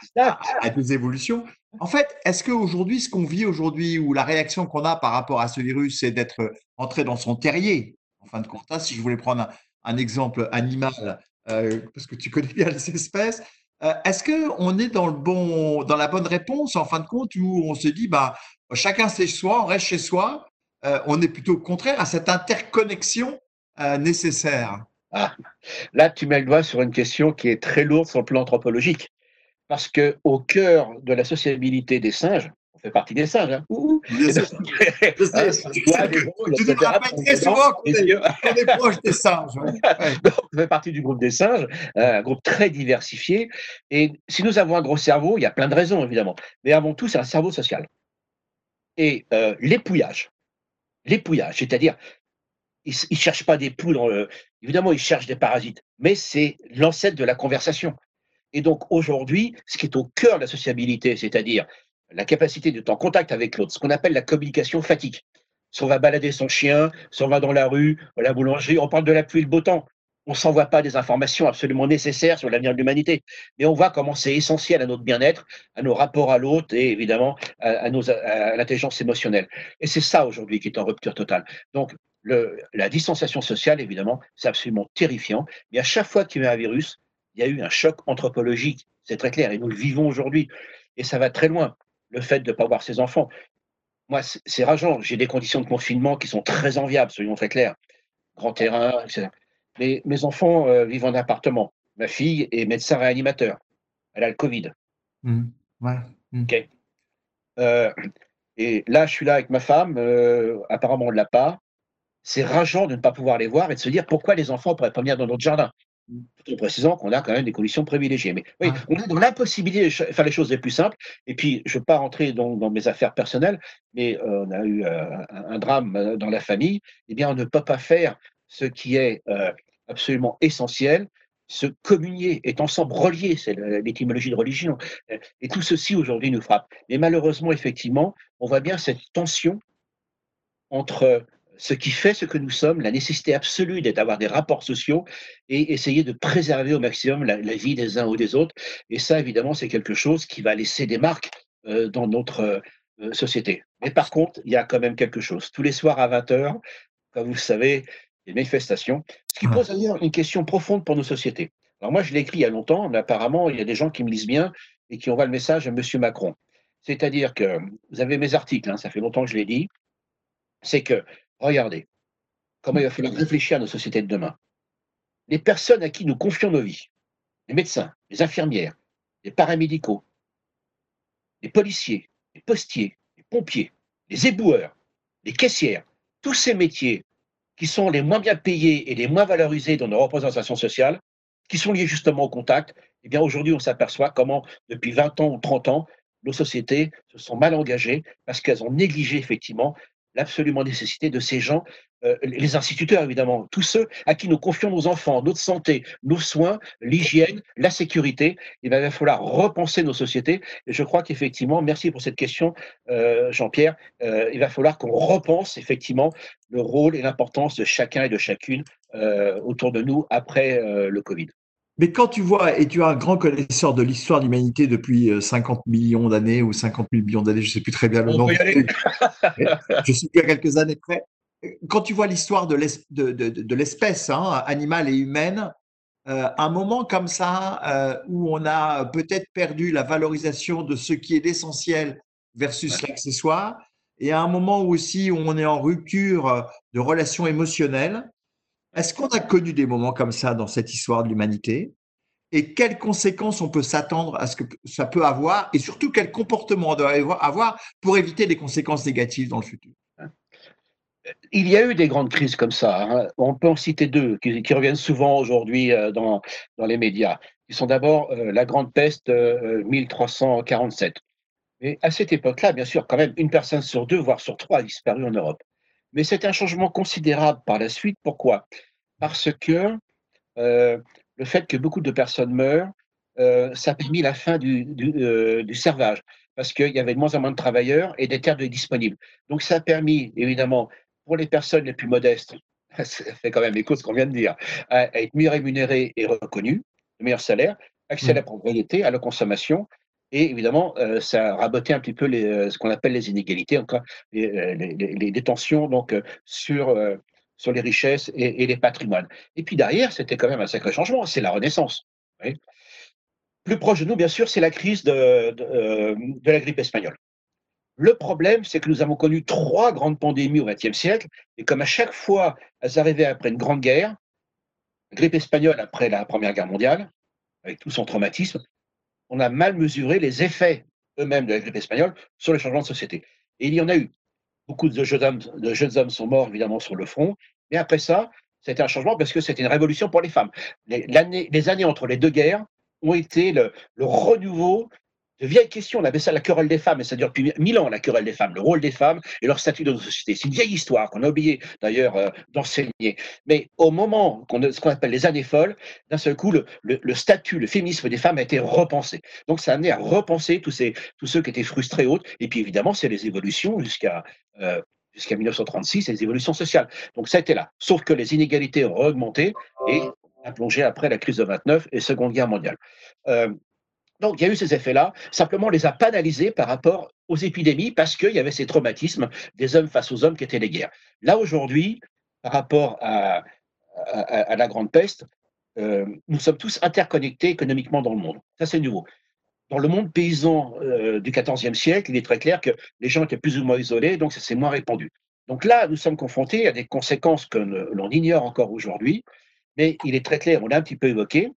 des évolutions. En fait, est-ce qu'aujourd'hui, ce qu'on vit aujourd'hui, ou la réaction qu'on a par rapport à ce virus, c'est d'être entré dans son terrier, en fin de compte, hein, si je voulais prendre un, exemple animal, euh, parce que tu connais bien les espèces, euh, est-ce qu'on est dans, le bon, dans la bonne réponse, en fin de compte, où on se dit, bah, chacun chez soi, on reste chez soi, euh, on est plutôt au contraire à cette interconnexion nécessaire? Ah, Là, tu mets le doigt sur une question qui est très lourde sur le plan anthropologique. Parce qu'au cœur de la sociabilité des singes, on fait partie des singes, hein. Je sais, je sais, tu nous rappelles très souvent qu'on est, proche des singes. on fait partie du groupe des singes, un groupe très diversifié. Et si nous avons un gros cerveau, il y a plein de raisons évidemment, mais avant tout, c'est un cerveau social. Et euh, l'épouillage, l'épouillage, c'est-à-dire, ils ne cherchent pas des poules, dans le... évidemment, ils cherchent des parasites, mais c'est l'ancêtre de la conversation. Et donc aujourd'hui, ce qui est au cœur de la sociabilité, c'est-à-dire la capacité d'être en contact avec l'autre, ce qu'on appelle la communication fatigue. Si on va balader son chien, si on va dans la rue, à la boulangerie, on parle de la pluie et le beau temps. On ne s'envoie pas des informations absolument nécessaires sur l'avenir de l'humanité, mais on voit comment c'est essentiel à notre bien-être, à nos rapports à l'autre et évidemment à, l'intelligence émotionnelle. Et c'est ça aujourd'hui qui est en rupture totale. Donc le, la distanciation sociale, évidemment, c'est absolument terrifiant. Mais à chaque fois qu'il y a eu un virus, il y a eu un choc anthropologique, c'est très clair, et nous le vivons aujourd'hui. Et ça va très loin, le fait de ne pas voir ses enfants. Moi, c'est rageant, j'ai des conditions de confinement qui sont très enviables, soyons très clairs. Grand terrain, etc. Mais mes enfants euh, vivent en appartement. Ma fille est médecin réanimateur. Elle a le Covid. Mmh. Ouais. Mmh. OK. Euh, et là, je suis là avec ma femme. Euh, apparemment, on ne l'a pas. C'est rageant de ne pas pouvoir les voir et de se dire pourquoi les enfants ne pourraient pas venir dans notre jardin tout en précisant qu'on a quand même des conditions privilégiées. Mais oui, on est dans l'impossibilité de faire les choses les plus simples. Et puis, je ne veux pas rentrer dans, dans, mes affaires personnelles, mais euh, on a eu euh, un, drame euh, dans la famille. Eh bien, on ne peut pas faire ce qui est absolument essentiel, se communier, être ensemble, reliés, c'est l'étymologie de religion. Et tout ceci aujourd'hui nous frappe. Mais malheureusement, effectivement, on voit bien cette tension entre ce qui fait ce que nous sommes, la nécessité absolue d'avoir des rapports sociaux et essayer de préserver au maximum la, vie des uns ou des autres. Et ça, évidemment, c'est quelque chose qui va laisser des marques euh, dans notre euh, société. Mais par contre, il y a quand même quelque chose. Tous les soirs à 20h, comme vous le savez, des manifestations, ce qui pose d'ailleurs une question profonde pour nos sociétés. Alors moi, je l'ai écrit il y a longtemps, mais apparemment, il y a des gens qui me lisent bien et qui envoient le message à M. Macron. C'est-à-dire que vous avez mes articles, hein, ça fait longtemps que je l'ai dit, c'est que Regardez comment il va falloir réfléchir à nos sociétés de demain. Les personnes à qui nous confions nos vies, les médecins, les infirmières, les paramédicaux, les policiers, les postiers, les pompiers, les éboueurs, les caissières, tous ces métiers qui sont les moins bien payés et les moins valorisés dans nos représentations sociales, qui sont liés justement au contact, eh bien aujourd'hui on s'aperçoit comment depuis 20 ans ou 30 ans, nos sociétés se sont mal engagées parce qu'elles ont négligé effectivement l'absolument nécessité de ces gens, euh, les instituteurs évidemment, tous ceux à qui nous confions nos enfants, notre santé, nos soins, l'hygiène, la sécurité, il va falloir repenser nos sociétés. Et je crois qu'effectivement, merci pour cette question, euh, Jean-Pierre, euh, il va falloir qu'on repense effectivement le rôle et l'importance de chacun et de chacune autour de nous après le Covid. Mais quand tu vois, et tu es un grand connaisseur de l'histoire de l'humanité depuis 50 euh, millions d'années ou 50 000 millions d'années, je ne sais plus très bien le nom. je suis plus à quelques années près. Quand tu vois l'histoire de l'espèce hein, animale et humaine, euh, un moment comme ça euh, où on a peut-être perdu la valorisation de ce qui est l'essentiel versus l'accessoire, et à un moment aussi où on est en rupture de relations émotionnelles, est-ce qu'on a connu des moments comme ça dans cette histoire de l'humanité? Et quelles conséquences on peut s'attendre à ce que ça peut avoir? Et surtout, quel comportement on doit avoir pour éviter des conséquences négatives dans le futur? Il y a eu des grandes crises comme ça. Hein. On peut en citer deux qui, reviennent souvent aujourd'hui euh, dans, les médias. Ils sont d'abord euh, la Grande Peste 1347. Euh, Mais à cette époque-là, bien sûr, quand même, une personne sur deux, voire sur trois, a disparu en Europe. Mais c'est un changement considérable par la suite. Pourquoi? Parce que euh, le fait que beaucoup de personnes meurent, euh, ça a permis la fin du, euh, servage, parce qu'il y avait de moins en moins de travailleurs et des terres disponibles. Donc ça a permis, évidemment, pour les personnes les plus modestes, ça fait quand même écho ce qu'on vient de dire, à, être mieux rémunérées et reconnues, de meilleurs salaires, accès à la mmh. propriété, à la consommation, et évidemment, euh, ça a raboté un petit peu euh, ce qu'on appelle les inégalités, les, euh, tensions donc, sur, sur les richesses et, les patrimoines. Et puis derrière, c'était quand même un sacré changement, c'est la Renaissance. Plus proche de nous, bien sûr, c'est la crise de, la grippe espagnole. Le problème, c'est que nous avons connu trois grandes pandémies au XXe siècle, et comme à chaque fois elles arrivaient après une grande guerre, grippe espagnole après la Première Guerre mondiale, avec tout son traumatisme, on a mal mesuré les effets eux-mêmes de la grippe espagnole sur les changements de société. Et il y en a eu. Beaucoup de jeunes hommes, de sont morts évidemment sur le front, mais après ça, c'était un changement parce que c'était une révolution pour les femmes. Les, années entre les deux guerres ont été le, le renouveau de vieilles questions. On avait ça la querelle des femmes, et ça dure depuis mille ans, la querelle des femmes, le rôle des femmes et leur statut dans nos sociétés. C'est une vieille histoire qu'on a oublié d'ailleurs euh, d'enseigner. Mais au moment ce qu'on appelle les années folles, d'un seul coup, le, statut, le féminisme des femmes a été repensé. Donc ça a amené à repenser tous, ceux qui étaient frustrés autres. Et puis évidemment, c'est les évolutions jusqu'à euh, jusqu'à 1936, les évolutions sociales. Donc ça a été là. Sauf que les inégalités ont augmenté et a plongé après la crise de 29 et Seconde Guerre mondiale. Euh, donc, il y a eu ces effets-là. Simplement, on les a pas analysés par rapport aux épidémies parce qu'il y avait ces traumatismes des hommes face aux hommes qui étaient les guerres. Là, aujourd'hui, par rapport à, la Grande Peste, euh, nous sommes tous interconnectés économiquement dans le monde. Ça, c'est nouveau. Dans le monde paysan euh, du XIVe siècle, il est très clair que les gens étaient plus ou moins isolés, donc ça s'est moins répandu. Donc là, nous sommes confrontés à des conséquences que l'on ignore encore aujourd'hui, mais il est très clair, on l'a un petit peu évoqué,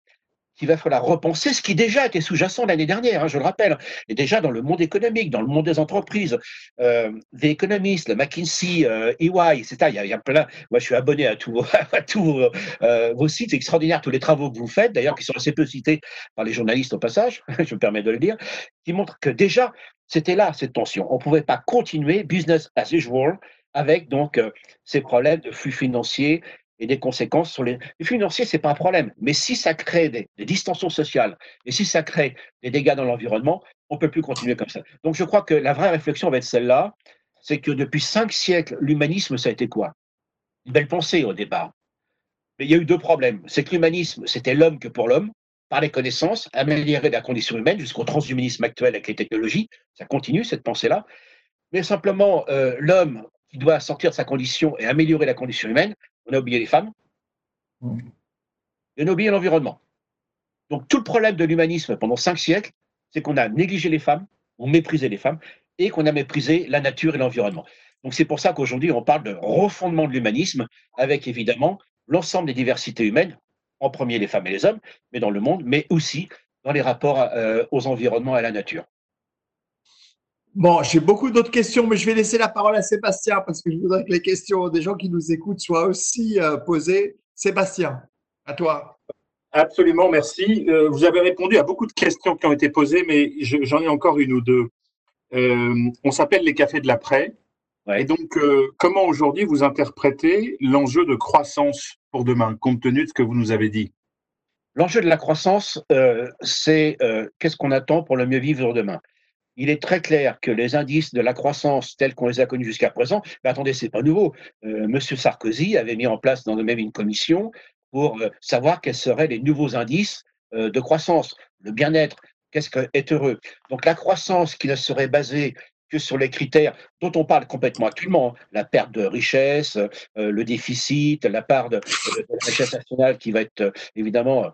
qu'il va falloir repenser ce qui déjà était sous-jacent l'année dernière, hein, je le rappelle, et déjà dans le monde économique, dans le monde des entreprises, euh, The Economist, le McKinsey, euh, EY, etc. Il y, a, a plein. Moi, je suis abonné à tous, à tous euh, vos sites, c'est extraordinaire tous les travaux que vous faites, d'ailleurs, qui sont assez peu cités par les journalistes au passage, je me permets de le dire, qui montrent que déjà c'était là cette tension. On ne pouvait pas continuer business as usual avec donc euh, ces problèmes de flux financiers, et des conséquences sur les, les financiers, c'est pas un problème. Mais si ça crée des, distensions sociales et si ça crée des dégâts dans l'environnement, on peut plus continuer comme ça. Donc je crois que la vraie réflexion va être celle-là, c'est que depuis cinq siècles, l'humanisme, ça a été quoi? Une belle pensée au départ. Mais il y a eu deux problèmes. C'est que l'humanisme, c'était l'homme que pour l'homme, par les connaissances, améliorer la condition humaine jusqu'au transhumanisme actuel avec les technologies. Ça continue, cette pensée-là. Mais simplement, euh, l'homme qui doit sortir de sa condition et améliorer la condition humaine, on a oublié les femmes, mm. et on a oublié l'environnement. Donc tout le problème de l'humanisme pendant cinq siècles, c'est qu'on a négligé les femmes, on méprisé les femmes, et qu'on a méprisé la nature et l'environnement. Donc c'est pour ça qu'aujourd'hui, on parle de refondement de l'humanisme, avec évidemment l'ensemble des diversités humaines, en premier les femmes et les hommes, mais dans le monde, mais aussi dans les rapports euh, aux environnements et à la nature. Bon, j'ai beaucoup d'autres questions, mais je vais laisser la parole à Sébastien parce que je voudrais que les questions des gens qui nous écoutent soient aussi euh, posées. Sébastien, à toi. Absolument, merci. Euh, vous avez répondu à beaucoup de questions qui ont été posées, mais j'en ai encore une ou deux. Euh, on s'appelle les cafés de l'après. Et donc, comment aujourd'hui vous interprétez l'enjeu de croissance pour demain, compte tenu de ce que vous nous avez dit? L'enjeu de la croissance, c'est qu'est-ce qu'on attend pour le mieux vivre demain? Il est très clair que les indices de la croissance tels qu'on les a connus jusqu'à présent, mais attendez, c'est pas nouveau. Euh, Monsieur Sarkozy avait mis en place dans le même une commission pour euh, savoir quels seraient les nouveaux indices euh, de croissance, le bien-être, qu'est-ce qu'être heureux? Donc la croissance qui ne serait basée que sur les critères dont on parle complètement actuellement, la perte de richesse, le déficit, la part de, la richesse nationale qui va être évidemment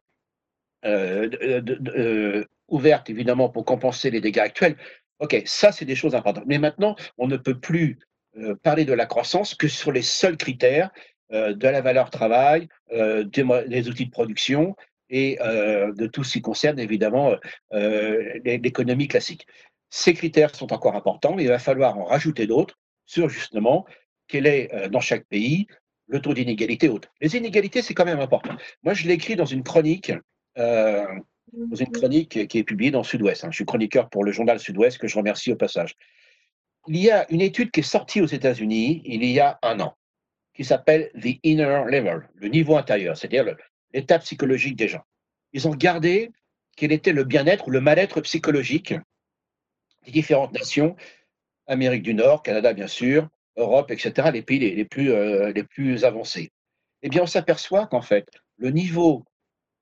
ouverte, évidemment, pour compenser les dégâts actuels. OK, ça, c'est des choses importantes. Mais maintenant, on ne peut plus euh, parler de la croissance que sur les seuls critères euh, de la valeur travail, euh, des, outils de production et de tout ce qui concerne, évidemment, l'économie classique. Ces critères sont encore importants, mais il va falloir en rajouter d'autres sur, justement, quel est, dans chaque pays, le taux d'inégalité haute. Les inégalités, c'est quand même important. Moi, je l'ai écrit dans une chronique dans une chronique qui est publiée dans Sud-Ouest. Hein. Je suis chroniqueur pour le journal Sud-Ouest, que je remercie au passage. Il y a une étude qui est sortie aux États-Unis il y a un an, qui s'appelle The Inner Level, le niveau intérieur, c'est-à-dire l'état psychologique des gens. Ils ont regardé quel était le bien-être ou le mal-être psychologique des différentes nations, Amérique du Nord, Canada bien sûr, Europe, etc., les pays euh, les plus avancés. Eh bien, on s'aperçoit qu'en fait, le niveau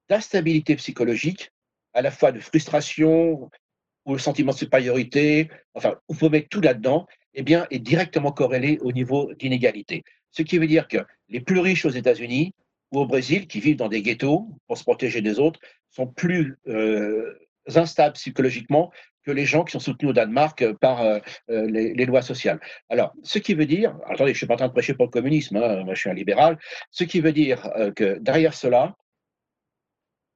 d'instabilité psychologique à la fois de frustration ou le sentiment de supériorité, enfin, on peut mettre tout là-dedans, eh bien, est directement corrélé au niveau d'inégalité. Ce qui veut dire que les plus riches aux États-Unis ou au Brésil, qui vivent dans des ghettos pour se protéger des autres, sont plus euh, instables psychologiquement que les gens qui sont soutenus au Danemark par les, lois sociales. Alors, ce qui veut dire, attendez, je ne suis pas en train de prêcher pour le communisme, hein, moi je suis un libéral, ce qui veut dire que derrière cela,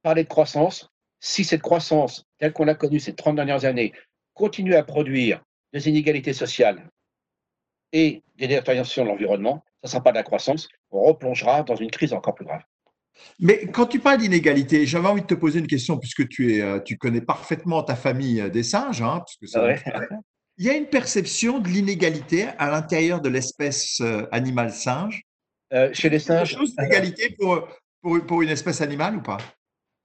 parler de croissance, si cette croissance, telle qu'on l'a connue ces 30 dernières années, continue à produire des inégalités sociales et des détériorations de l'environnement, ça ne sera pas de la croissance, on replongera dans une crise encore plus grave. Mais quand tu parles d'inégalité, j'avais envie de te poser une question puisque tu, es, euh, tu connais parfaitement ta famille euh, des singes. Hein, Il y a une perception de l'inégalité à l'intérieur de l'espèce euh, animale singe? chez les singes. L'égalité pour, pour, pour, une espèce animale ou pas?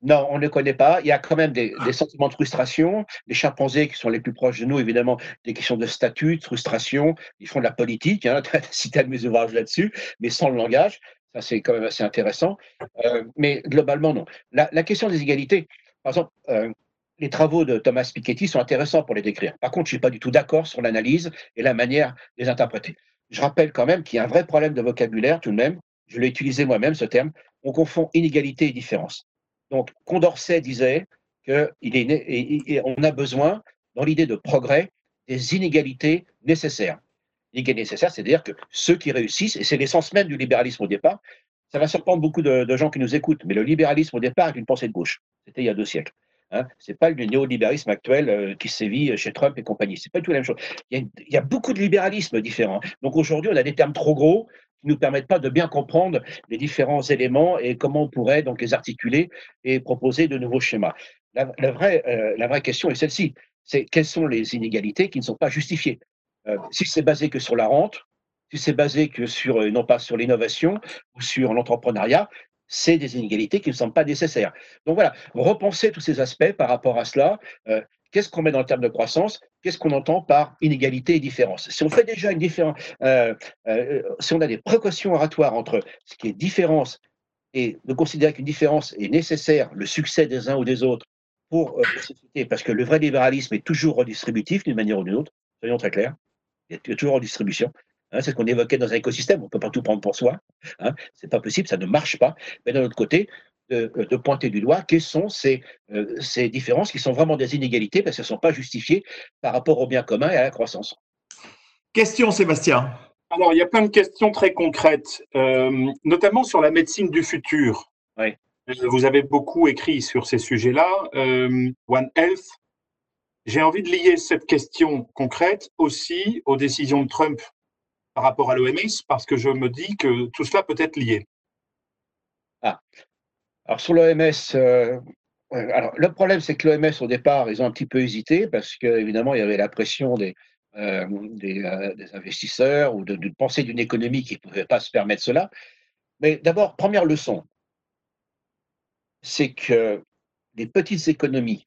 Non, on ne connaît pas. Il y a quand même des, sentiments de frustration. Les chimpanzés, qui sont les plus proches de nous, évidemment, des questions de statut, de frustration. Ils font de la politique. Hein, tu as cité mes ouvrages là-dessus, mais sans le langage. Ça, c'est quand même assez intéressant. Euh, mais globalement, non. La, question des égalités, par exemple, euh, les travaux de Thomas Piketty sont intéressants pour les décrire. Par contre, je ne suis pas du tout d'accord sur l'analyse et la manière de les interpréter. Je rappelle quand même qu'il y a un vrai problème de vocabulaire tout de même. Je l'ai utilisé moi-même, ce terme. On confond inégalité et différence. Donc, Condorcet disait qu'on a besoin, dans l'idée de progrès, des inégalités nécessaires. Inégalités nécessaires, c'est-à-dire que ceux qui réussissent, et c'est l'essence même du libéralisme au départ, ça va surprendre beaucoup de, gens qui nous écoutent, mais le libéralisme au départ est une pensée de gauche. C'était il y a deux siècles. Hein. Ce n'est pas le néolibéralisme actuel euh, qui sévit chez Trump et compagnie. Ce n'est pas tout la même chose. Il y, a, il y a beaucoup de libéralisme différents. Donc aujourd'hui, on a des termes trop gros qui ne nous permettent pas de bien comprendre les différents éléments et comment on pourrait donc les articuler et proposer de nouveaux schémas. La, vraie, euh, la vraie question est celle-ci, c'est quelles sont les inégalités qui ne sont pas justifiées? Euh, Si c'est basé que sur la rente, si c'est basé que sur, euh, non pas sur l'innovation ou sur l'entrepreneuriat, c'est des inégalités qui ne sont pas nécessaires. Donc voilà, repenser tous ces aspects par rapport à cela, Qu'est-ce qu'on met dans le terme de croissance? Qu'est-ce qu'on entend par inégalité et différence? Si on fait déjà une différence, euh, euh, si on a des précautions oratoires entre ce qui est différence et de considérer qu'une différence est nécessaire, le succès des uns ou des autres pour euh, la société, parce que le vrai libéralisme est toujours redistributif d'une manière ou d'une autre, soyons très clairs, il y a toujours redistribution. Hein, c'est ce qu'on évoquait dans un écosystème, on ne peut pas tout prendre pour soi, hein, ce n'est pas possible, ça ne marche pas. Mais d'un autre côté, de, pointer du doigt quelles sont ces, euh, ces, différences qui sont vraiment des inégalités parce qu'elles ne sont pas justifiées par rapport au bien commun et à la croissance. Question, Sébastien. Alors, il y a plein de questions très concrètes, euh, notamment sur la médecine du futur. Oui. Euh, vous avez beaucoup écrit sur ces sujets-là. One Health. J'ai envie de lier cette question concrète aussi aux décisions de Trump par rapport à l'OMS, parce que je me dis que tout cela peut être lié. Ah, alors sur l'OMS, euh, le problème c'est que l'OMS au départ ils ont un petit peu hésité parce qu'évidemment il y avait la pression des, euh, euh, investisseurs ou de, penser d'une économie qui ne pouvait pas se permettre cela. Mais d'abord, première leçon, c'est que les petites économies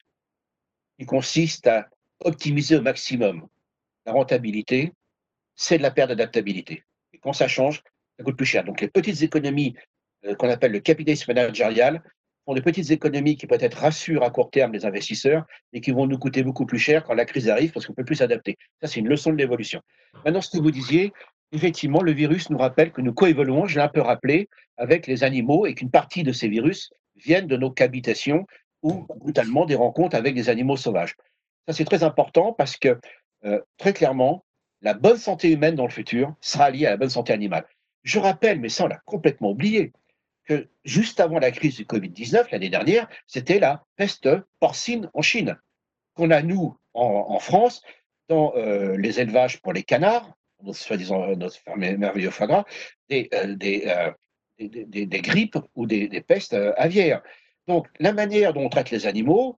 qui consistent à optimiser au maximum la rentabilité, c'est de la perte d'adaptabilité. Et quand ça change, ça coûte plus cher. Donc les petites économies qu'on appelle le capitalisme managérial, font des petites économies qui peut-être rassurent à court terme les investisseurs, et qui vont nous coûter beaucoup plus cher quand la crise arrive parce qu'on ne peut plus s'adapter. Ça, c'est une leçon de l'évolution. Maintenant, ce que vous disiez, effectivement, le virus nous rappelle que nous coévoluons, je l'ai un peu rappelé, avec les animaux et qu'une partie de ces virus viennent de nos habitations ou brutalement des rencontres avec des animaux sauvages. Ça, c'est très important parce que, euh, très clairement, la bonne santé humaine dans le futur sera liée à la bonne santé animale. Je rappelle, mais ça, on l'a complètement oublié, que juste avant la crise du Covid-19, l'année dernière, c'était la peste porcine en Chine, qu'on a, nous, en, France, dans euh, les élevages pour les canards, soi-disant notre merveilleux foie gras, des, euh, euh, grippes ou des, pestes aviaires. Donc, la manière dont on traite les animaux,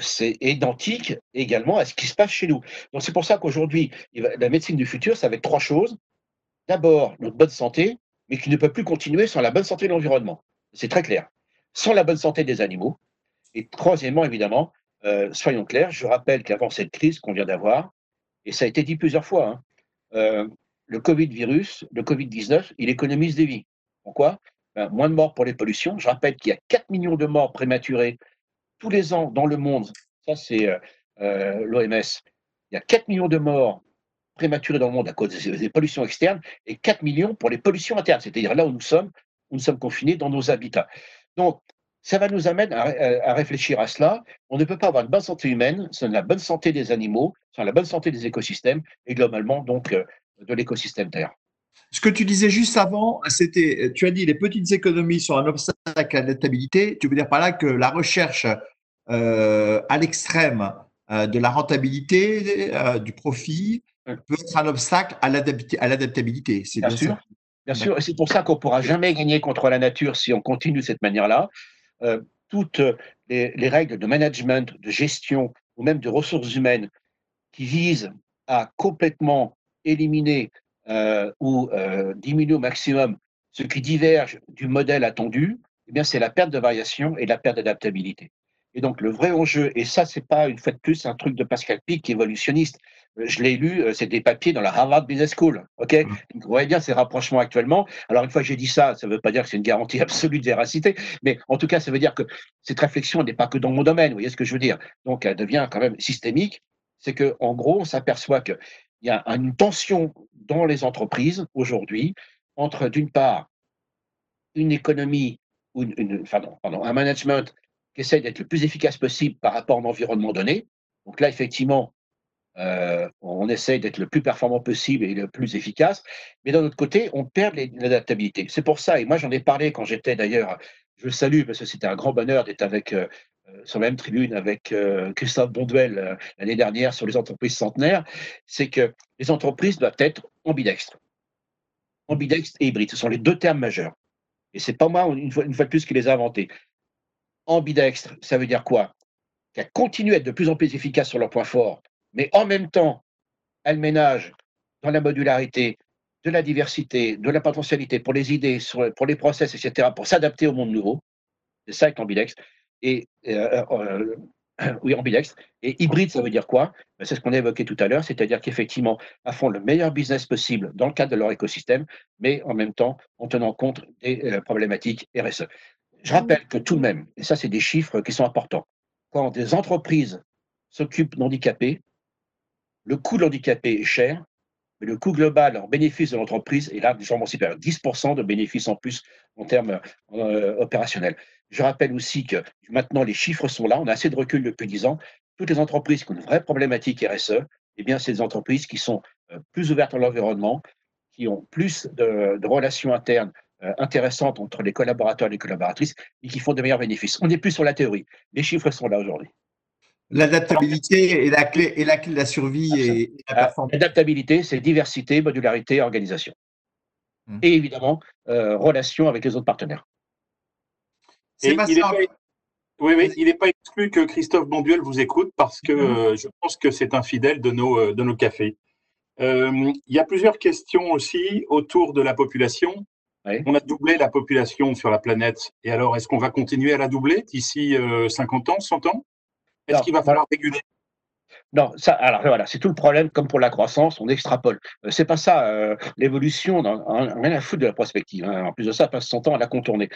c'est identique également à ce qui se passe chez nous. Donc, c'est pour ça qu'aujourd'hui, la médecine du futur, ça va être trois choses. D'abord, notre bonne santé, mais qui ne peut plus continuer sans la bonne santé de l'environnement. C'est très clair. Sans la bonne santé des animaux. Et troisièmement, évidemment, euh, soyons clairs, je rappelle qu'avant cette crise qu'on vient d'avoir, et ça a été dit plusieurs fois, hein, euh, le Covid-virus, le Covid-19, il économise des vies. Pourquoi? Ben, Moins de morts pour les pollutions. Je rappelle qu'il y a 4 millions de morts prématurées tous les ans dans le monde. Ça, c'est euh, l'OMS. Il y a 4 millions de morts prématurés dans le monde à cause des, pollutions externes et 4 millions pour les pollutions internes, c'est-à-dire là où nous sommes, où nous sommes confinés dans nos habitats. Donc, ça va nous amener à, réfléchir à cela. On ne peut pas avoir une bonne santé humaine sans la bonne santé des animaux, sans la bonne santé des écosystèmes et globalement donc euh, de l'écosystème Terre. Ce que tu disais juste avant, c'était, tu as dit les petites économies sont un obstacle à l'adaptabilité. Tu veux dire par là que la recherche euh, à l'extrême euh, de la rentabilité, du profit, peut être un obstacle à l'adaptabilité. C'est bien, sûr. Bien sûr, c'est pour ça qu'on ne pourra jamais gagner contre la nature si on continue de cette manière-là. Euh, toutes les, règles de management, de gestion ou même de ressources humaines qui visent à complètement éliminer euh, ou euh, diminuer au maximum ce qui diverge du modèle attendu, eh bien c'est la perte de variation et la perte d'adaptabilité. Et donc le vrai enjeu, et ça c'est pas une fois de plus un truc de Pascal Pic évolutionniste, je l'ai lu, euh, c'est des papiers dans la Harvard Business School. Ok, mmh. vous voyez bien ces rapprochements actuellement. Alors une fois que j'ai dit ça, ça ne veut pas dire que c'est une garantie absolue de véracité, mais en tout cas, ça veut dire que cette réflexion n'est pas que dans mon domaine. Vous voyez ce que je veux dire? Donc elle devient quand même systémique. C'est que en gros, on s'aperçoit qu'il y a une tension dans les entreprises aujourd'hui entre d'une part une économie ou une, pardon, un management qui essaie d'être le plus efficace possible par rapport à un environnement donné. Donc là, effectivement, euh, on essaye d'être le plus performant possible et le plus efficace, mais d'un autre côté, on perd l'adaptabilité. C'est pour ça, et moi j'en ai parlé quand j'étais d'ailleurs, je le salue parce que c'était un grand bonheur d'être avec euh, euh, sur la même tribune avec Christophe Bonduel l'année dernière sur les entreprises centenaires, c'est que les entreprises doivent être ambidextres. Ambidextres et hybrides, ce sont les deux termes majeurs. Et c'est pas moi, une fois, une fois de plus, qui les a inventés. Ambidextre, ça veut dire quoi? Qu'elles continuent à être de plus en plus efficaces sur leurs points forts mais en même temps, elle ménage dans la modularité, de la diversité, de la potentialité pour les idées, pour les process, etc., pour s'adapter au monde nouveau. C'est ça avec ambidextre. Et euh, euh, oui, ambidextre. Et hybride, ça veut dire quoi? Ben, C'est ce qu'on a évoqué tout à l'heure, c'est-à-dire qu'effectivement, elles font le meilleur business possible dans le cadre de leur écosystème, mais en même temps en tenant compte des euh, problématiques RSE. Je rappelle que tout de même, et ça c'est des chiffres qui sont importants, quand des entreprises s'occupent d'handicapés, le coût de l'handicapé est cher, mais le coût global en bénéfice de l'entreprise est là légèrement supérieur. 10% de bénéfices en plus en termes euh, opérationnels. Je rappelle aussi que maintenant les chiffres sont là, on a assez de recul depuis 10 ans. Toutes les entreprises qui ont une vraie problématique RSE, eh bien, c'est des entreprises qui sont euh, plus ouvertes à l'environnement, qui ont plus de, relations internes intéressantes entre les collaborateurs et les collaboratrices et qui font de meilleurs bénéfices. On n'est plus sur la théorie. Les chiffres sont là aujourd'hui. L'adaptabilité est la clé, et la clé de la survie et, la ah, performance. L'adaptabilité, c'est diversité, modularité, organisation. Hum. Et évidemment, euh, relation avec les autres partenaires. il n'est pas, exclu que Christophe Bonduel vous écoute parce que hum. euh, je pense que c'est un fidèle de nos, euh, de nos cafés. il y a plusieurs questions aussi autour de la population. On a doublé la population sur la planète. Et alors, est-ce qu'on va continuer à la doubler d'ici 50 ans, 100 ans? Est-ce qu'il va falloir réguler? Non, ça, alors voilà, c'est tout le problème, comme pour la croissance, on extrapole. Euh, c'est pas ça, euh, l'évolution, rien à foutre de la prospective. Hein. En plus de ça, passe son temps à la contourner.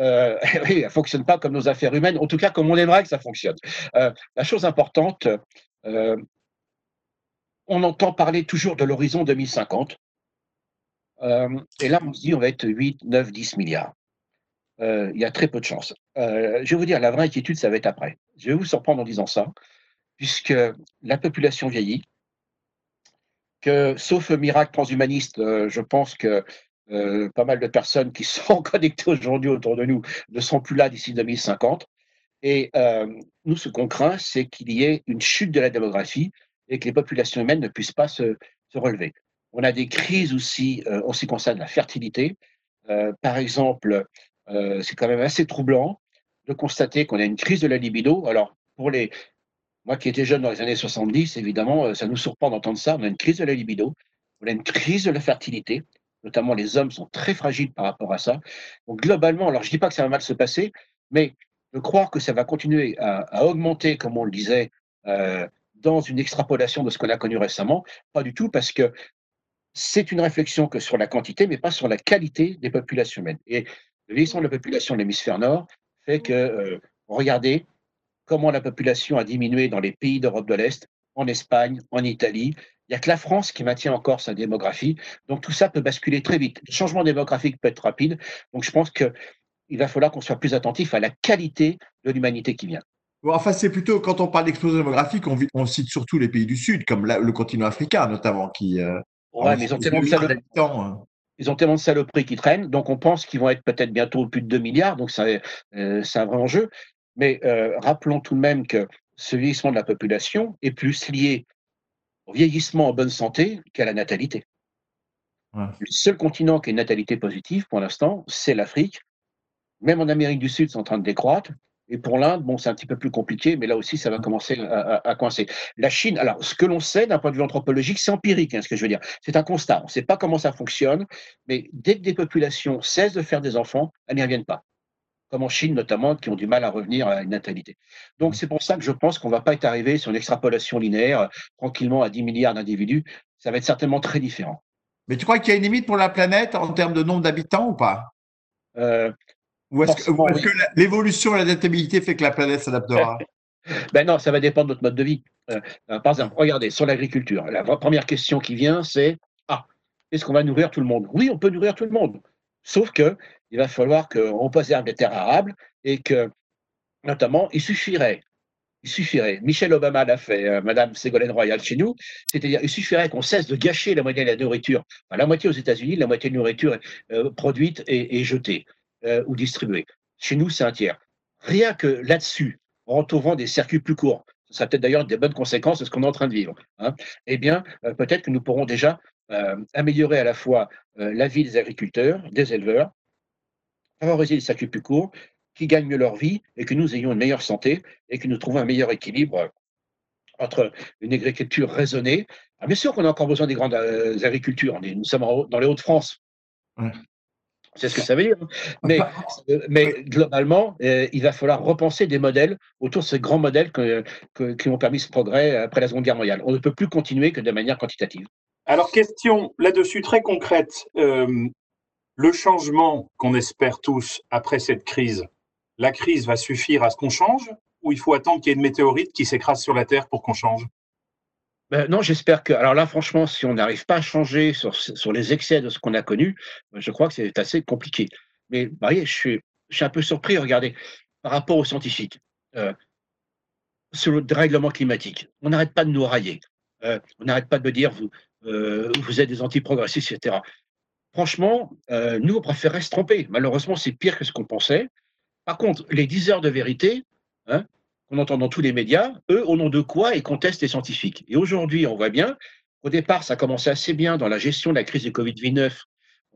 Euh, oui, elle fonctionne pas comme nos affaires humaines, en tout cas comme on aimerait que ça fonctionne. Euh, la chose importante, on entend parler toujours de l'horizon 2050. Et là, on se dit, on va être 8, 9, 10 milliards. il y a très peu de chances. je vais vous dire, la vraie inquiétude, ça va être après. Je vais vous surprendre en disant ça, puisque la population vieillit, que sauf miracle transhumaniste, euh, je pense que euh, pas mal de personnes qui sont connectées aujourd'hui autour de nous ne sont plus là d'ici 2050. Et euh, nous, ce qu'on craint, c'est qu'il y ait une chute de la démographie et que les populations humaines ne puissent pas se, relever. On a des crises aussi en ce qui concerne la fertilité. par exemple, c'est quand même assez troublant de constater qu'on a une crise de la libido. Alors, pour les, moi qui étais jeune dans les années 70, évidemment, euh, ça nous surprend d'entendre ça. On a une crise de la libido, on a une crise de la fertilité, notamment les hommes sont très fragiles par rapport à ça. Donc, globalement, alors je ne dis pas que ça va mal se passer, mais de croire que ça va continuer à, augmenter, comme on le disait, euh, dans une extrapolation de ce qu'on a connu récemment, pas du tout, parce que c'est une réflexion que sur la quantité, mais pas sur la qualité des populations humaines. Et le vieillissement de la population de l'hémisphère nord fait que, euh, regardez comment la population a diminué dans les pays d'Europe de l'Est, en Espagne, en Italie. Il n'y a que la France qui maintient encore sa démographie. Donc tout ça peut basculer très vite. Le changement démographique peut être rapide. Donc je pense que il va falloir qu'on soit plus attentif à la qualité de l'humanité qui vient. enfin, c'est plutôt quand on parle d'explosion démographique, on, cite surtout les pays du Sud, comme le continent africain notamment, qui. Euh, ouais, mais ils ont tellement de saloperies. Hein. Ils ont tellement de saloperies qui traînent, donc on pense qu'ils vont être peut-être bientôt plus de 2 milliards, donc c'est euh, un vrai enjeu. Mais euh, rappelons tout de même que ce vieillissement de la population est plus lié au vieillissement en bonne santé qu'à la natalité. Le seul continent qui a une natalité positive pour l'instant, c'est l'Afrique. Même en Amérique du Sud, c'est en train de décroître. Et pour l'Inde, bon, c'est un petit peu plus compliqué, mais là aussi, ça va commencer à, coincer. La Chine, alors, ce que l'on sait d'un point de vue anthropologique, c'est empirique, hein, ce que je veux dire. C'est un constat. On ne sait pas comment ça fonctionne, mais dès que des populations cessent de faire des enfants, elles n'y reviennent pas comme en Chine notamment, qui ont du mal à revenir à une natalité. Donc mmh. c'est pour ça que je pense qu'on ne va pas être arrivé sur une extrapolation linéaire euh, tranquillement à 10 milliards d'individus. Ça va être certainement très différent. Mais tu crois qu'il y a une limite pour la planète en termes de nombre d'habitants ou pas? Euh, Ou est-ce que, l'évolution et l'adaptabilité fait que la planète s'adaptera? Ben non, ça va dépendre de notre mode de vie. Euh, par exemple, regardez, sur l'agriculture, la première question qui vient, c'est Ah, est-ce qu'on va nourrir tout le monde? Oui, on peut nourrir tout le monde. Sauf que il va falloir qu'on préserve les terres arables et que, notamment, il suffirait, il suffirait, Michel Obama l'a fait, euh, Madame Ségolène Royal chez nous, c'est-à-dire il suffirait qu'on cesse de gâcher la moitié de la nourriture, la moitié aux États-Unis, la moitié de la nourriture euh, produite et, jetée euh, ou distribuée. Chez nous, c'est un tiers. Rien que là-dessus, en retrouvant des circuits plus courts, sera peut-être d'ailleurs des bonnes conséquences de ce qu'on est en train de vivre. Hein, eh bien, peut-être que nous pourrons déjà améliorer à la fois la vie des agriculteurs, des éleveurs, favoriser les circuits plus courts, qui gagnent mieux leur vie et que nous ayons une meilleure santé et que nous trouvons un meilleur équilibre entre une agriculture raisonnée. Ah, bien sûr qu'on a encore besoin des grandes euh, agricultures. Nous sommes dans les Hauts-de-France. C'est ce que ça veut dire. Hein. Mais, euh, mais globalement, euh, il va falloir repenser des modèles autour de ces grands modèles qui ont permis ce progrès après la Seconde Guerre mondiale. On ne peut plus continuer que de manière quantitative. Alors, question là-dessus très concrète le changement qu'on espère tous après cette crise, la crise va suffire à ce qu'on change ou il faut attendre qu'il y ait une météorite qui s'écrase sur la Terre pour qu'on change? Ben non, j'espère que. Alors là, franchement, si on n'arrive pas à changer sur, sur les excès de ce qu'on a connu, ben, je crois que c'est assez compliqué. Mais vous voyez, je suis, je suis un peu surpris, regardez, par rapport aux scientifiques, euh, sur le dérèglement climatique. On n'arrête pas de nous railler. Euh, on n'arrête pas de me dire, vous, euh, vous êtes des antiprogressistes, etc. Franchement, nous, on préférait se tromper. Malheureusement, c'est pire que ce qu'on pensait. Par contre, les 10 heures de vérité, hein, qu'on entend dans tous les médias, eux, au nom de quoi ils contestent les scientifiques. Et aujourd'hui, on voit bien qu'au départ, ça commençait assez bien dans la gestion de la crise du Covid-19,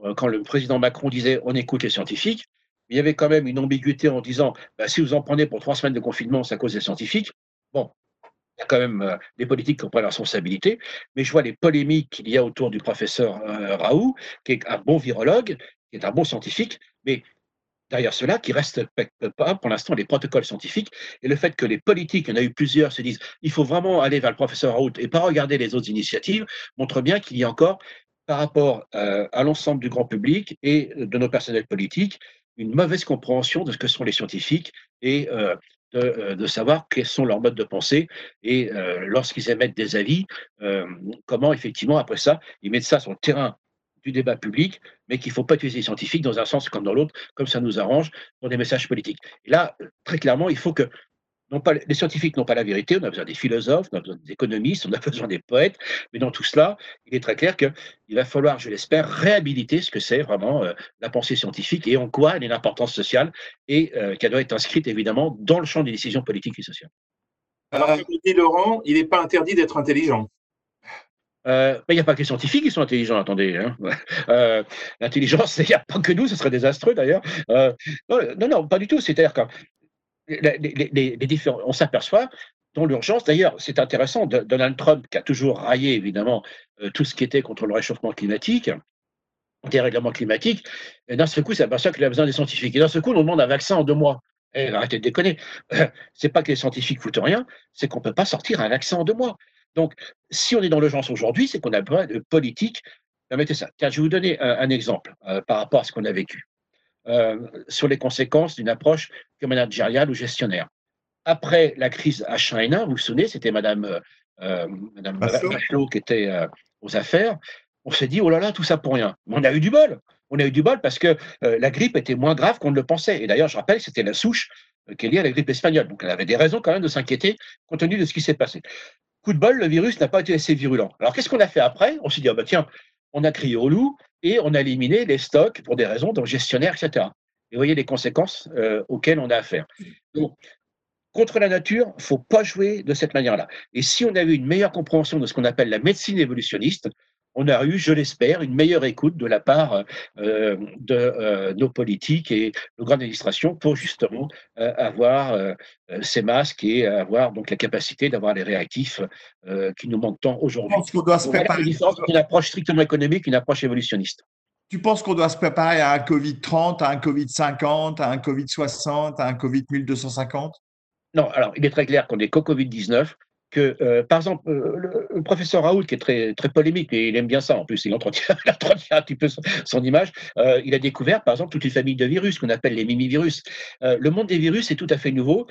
euh, quand le président Macron disait on écoute les scientifiques. Il y avait quand même une ambiguïté en disant bah, si vous en prenez pour trois semaines de confinement, c'est à cause des scientifiques. Bon, il y a quand même euh, des politiques qui ont pris la responsabilité, mais je vois les polémiques qu'il y a autour du professeur euh, Raoult, qui est un bon virologue, qui est un bon scientifique, mais derrière cela, qui reste pas pour l'instant les protocoles scientifiques, et le fait que les politiques, il y en a eu plusieurs, se disent il faut vraiment aller vers le professeur Raoult et pas regarder les autres initiatives, montre bien qu'il y a encore, par rapport euh, à l'ensemble du grand public et de nos personnels politiques, une mauvaise compréhension de ce que sont les scientifiques et euh, de, savoir quels sont leurs modes de pensée et euh, lorsqu'ils émettent des avis, euh, comment effectivement après ça, ils mettent ça sur le terrain du débat public, mais qu'il ne faut pas utiliser les scientifiques dans un sens comme dans l'autre, comme ça nous arrange pour des messages politiques. Et là, très clairement, il faut que les scientifiques n'ont pas la vérité, on a besoin des philosophes, on a besoin des économistes, on a besoin des poètes, mais dans tout cela, il est très clair qu'il va falloir, je l'espère, réhabiliter ce que c'est vraiment euh, la pensée scientifique et en quoi elle est l'importance sociale et euh, qu'elle doit être inscrite évidemment dans le champ des décisions politiques et sociales. Alors, comme dit Laurent, il n'est pas interdit d'être intelligent. Euh, il n'y a pas que les scientifiques qui sont intelligents, attendez. Hein. L'intelligence, il n'y a pas que nous, ce serait désastreux d'ailleurs. non, non, pas du tout. C'est-à-dire que on s'aperçoit dans l'urgence, d'ailleurs, c'est intéressant, Donald Trump, qui a toujours raillé évidemment euh, tout ce qui était contre le réchauffement climatique, dérèglement climatique, d'un seul coup, s'aperçoit qu'il a besoin des scientifiques. Et d'un seul coup, on demande un vaccin en deux mois. Eh, arrêtez de déconner. c'est pas que les scientifiques foutent rien, c'est qu'on ne peut pas sortir un vaccin en deux mois. Donc, si on est dans l'urgence aujourd'hui, c'est qu'on a besoin de politique. Permettez ça. Tiens, je vais vous donner un, exemple euh, par rapport à ce qu'on a vécu. Euh, sur les conséquences d'une approche managériale ou gestionnaire. Après la crise H1N1, vous vous souvenez, c'était Madame, euh, euh Madame qui était aux affaires. On s'est dit, oh là là, tout ça pour rien. Mais on a eu du bol. on a eu du bol parce que la grippe était moins grave qu'on ne le pensait. Et d'ailleurs, je rappelle, c'était la souche qui est liée à la grippe espagnole. Donc, elle avait des raisons quand même de s'inquiéter compte tenu de ce qui s'est passé. Coup de bol, le virus n'a pas été assez virulent. Alors, qu'est-ce qu'on a fait après? On s'est dit, ah bah tiens, on a crié au loup et on a éliminé les stocks pour des raisons de gestionnaire, etc. Et vous voyez les conséquences auxquelles on a affaire. Donc, contre la nature, il ne faut pas jouer de cette manière-là. Et si on avait une meilleure compréhension de ce qu'on appelle la médecine évolutionniste, on a eu, je l'espère, une meilleure écoute de la part euh, de euh, nos politiques et de grande administration pour justement euh, avoir ces masques et avoir donc la capacité d'avoir les réactifs qui nous manquent tant aujourd'hui. Je pense qu'on doit se préparer. une approche strictement économique, une approche évolutionniste. Tu penses qu'on doit se préparer à un Covid 30, à un Covid 50, à un Covid 60, à un Covid 1250 non, alors il est très clair qu'on est qu'au Covid-19, que, euh, par exemple, euh, le, professeur Raoult, qui est très, très polémique, et il aime bien ça en plus, il entretient, un petit peu son, image, euh, il a découvert, par exemple, toute une famille de virus qu'on appelle les mimivirus. le monde des virus est tout à fait nouveau.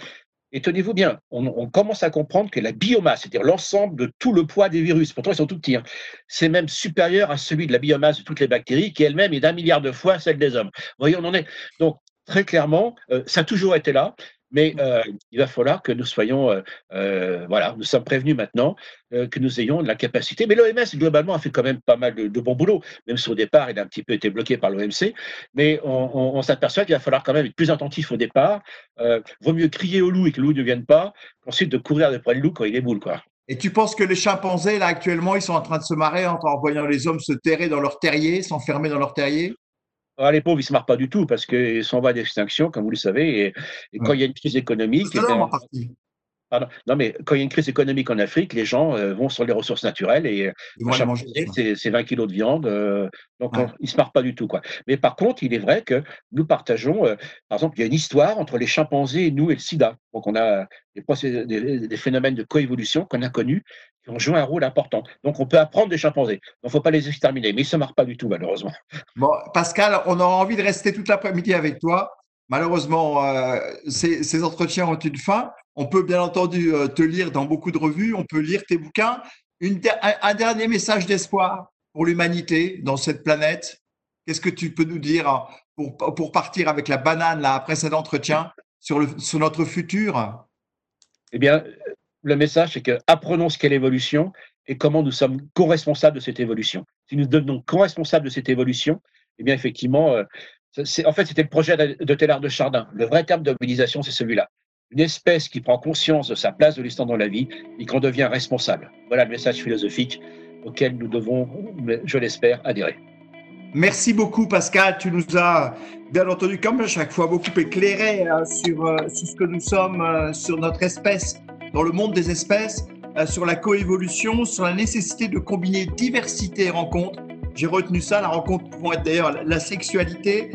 Et tenez-vous bien, on, commence à comprendre que la biomasse, c'est-à-dire l'ensemble de tout le poids des virus, pourtant ils sont tout petits, hein, c'est même supérieur à celui de la biomasse de toutes les bactéries, qui elle-même est d'un milliard de fois celle des hommes. Vous voyez, on en est. Donc, très clairement, ça a toujours été là. Mais euh, il va falloir que nous soyons, euh, euh, voilà, nous sommes prévenus maintenant, que nous ayons de la capacité. Mais l'OMS, globalement, a fait quand même pas mal de, bon boulot, même si au départ, il a un petit peu été bloqué par l'OMC. Mais on, s'aperçoit qu'il va falloir quand même être plus attentif au départ. vaut mieux crier au loup et que le loup ne vienne pas, qu'ensuite de courir après le loup quand il est boule, quoi. Et tu penses que les chimpanzés, là, actuellement, ils sont en train de se marrer en voyant les hommes se terrer dans leur terrier, s'enfermer dans leur terrier? Ah, les pauvres, ils ne se marrent pas du tout parce qu'ils sont en voie d'extinction, comme vous le savez. Et, quand il y a une crise économique. C'est non, mais quand il y a une crise économique en Afrique, les gens euh, vont sur les ressources naturelles et c'est 20 kilos de viande. Euh, donc, ils ne se marrent pas du tout. Quoi. Mais par contre, il est vrai que nous partageons, euh, par exemple, il y a une histoire entre les chimpanzés et nous et le sida. Donc, on a des, des, des phénomènes de coévolution qu'on a connus qui ont joué un rôle important. Donc, on peut apprendre des chimpanzés. Donc, il ne faut pas les exterminer. Mais ils ne se marrent pas du tout, malheureusement. Bon, Pascal, on aura envie de rester toute l'après-midi avec toi. Malheureusement, ces, ces entretiens ont une fin. On peut bien entendu euh, te lire dans beaucoup de revues, on peut lire tes bouquins. un, dernier message d'espoir pour l'humanité dans cette planète. Qu'est-ce que tu peux nous dire hein, pour, partir avec la banane là, après cet entretien sur, notre futur? Eh bien, le message, c'est que apprenons ce qu'est l'évolution et comment nous sommes co-responsables de cette évolution. Si nous devenons co-responsables de cette évolution, eh bien, effectivement, euh, en fait, c'était le projet de Tellard de Chardin. Le vrai terme de mobilisation, c'est celui-là une espèce qui prend conscience de sa place de l'histoire dans la vie et qu'on devient responsable. Voilà le message philosophique auquel nous devons, je l'espère, adhérer. Merci beaucoup Pascal, tu nous as bien entendu comme à chaque fois beaucoup éclairé euh, sur, euh, sur, ce que nous sommes, euh, sur notre espèce, dans le monde des espèces, sur la coévolution, sur la nécessité de combiner diversité et rencontre. J'ai retenu ça, la rencontre pouvant être d'ailleurs la sexualité,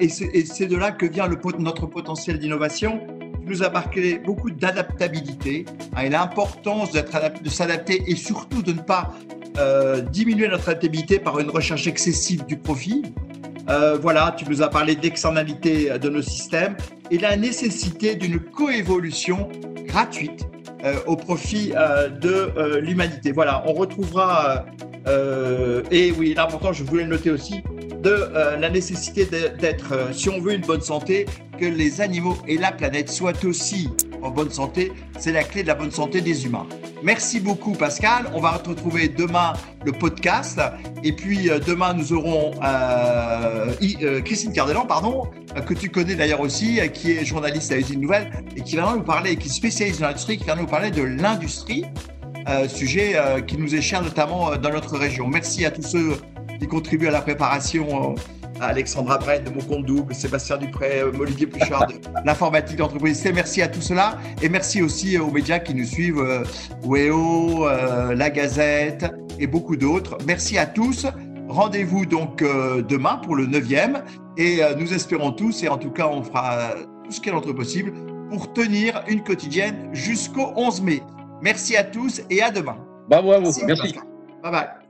et c'est de là que vient le, notre potentiel d'innovation nous a marqué beaucoup d'adaptabilité hein, et l'importance de s'adapter et surtout de ne pas euh, diminuer notre adaptabilité par une recherche excessive du profit. Euh, voilà, tu nous as parlé d'externalité de nos systèmes et la nécessité d'une coévolution gratuite euh, au profit de l'humanité. Voilà, on retrouvera, et oui, l'important, je voulais le noter aussi, de euh, la nécessité d'être, euh, si on veut une bonne santé, que les animaux et la planète soient aussi en bonne santé. C'est la clé de la bonne santé des humains. Merci beaucoup Pascal. On va retrouver demain le podcast. Et puis euh, demain, nous aurons Christine Cardelan, pardon, que tu connais d'ailleurs aussi, qui est journaliste à Usine Nouvelle et qui va nous parler, qui est spécialiste dans l'industrie, qui va nous parler de l'industrie. sujet qui nous est cher notamment dans notre région. Merci à tous ceux qui contribuent à la préparation. Euh, Alexandra Brenne de Mon Compte Double, Sébastien Dupré, euh, Olivier Pluchard de l'informatique d'entreprise. Merci à tout cela et merci aussi euh, aux médias qui nous suivent, WEO, La Gazette et beaucoup d'autres. Merci à tous. Rendez-vous donc demain pour le 9e et nous espérons tous, et en tout cas on fera tout ce qu'il est notre possible pour tenir une quotidienne jusqu'au 11 mai. Merci à tous et à demain. Bravo à vous. Merci. Bye bye.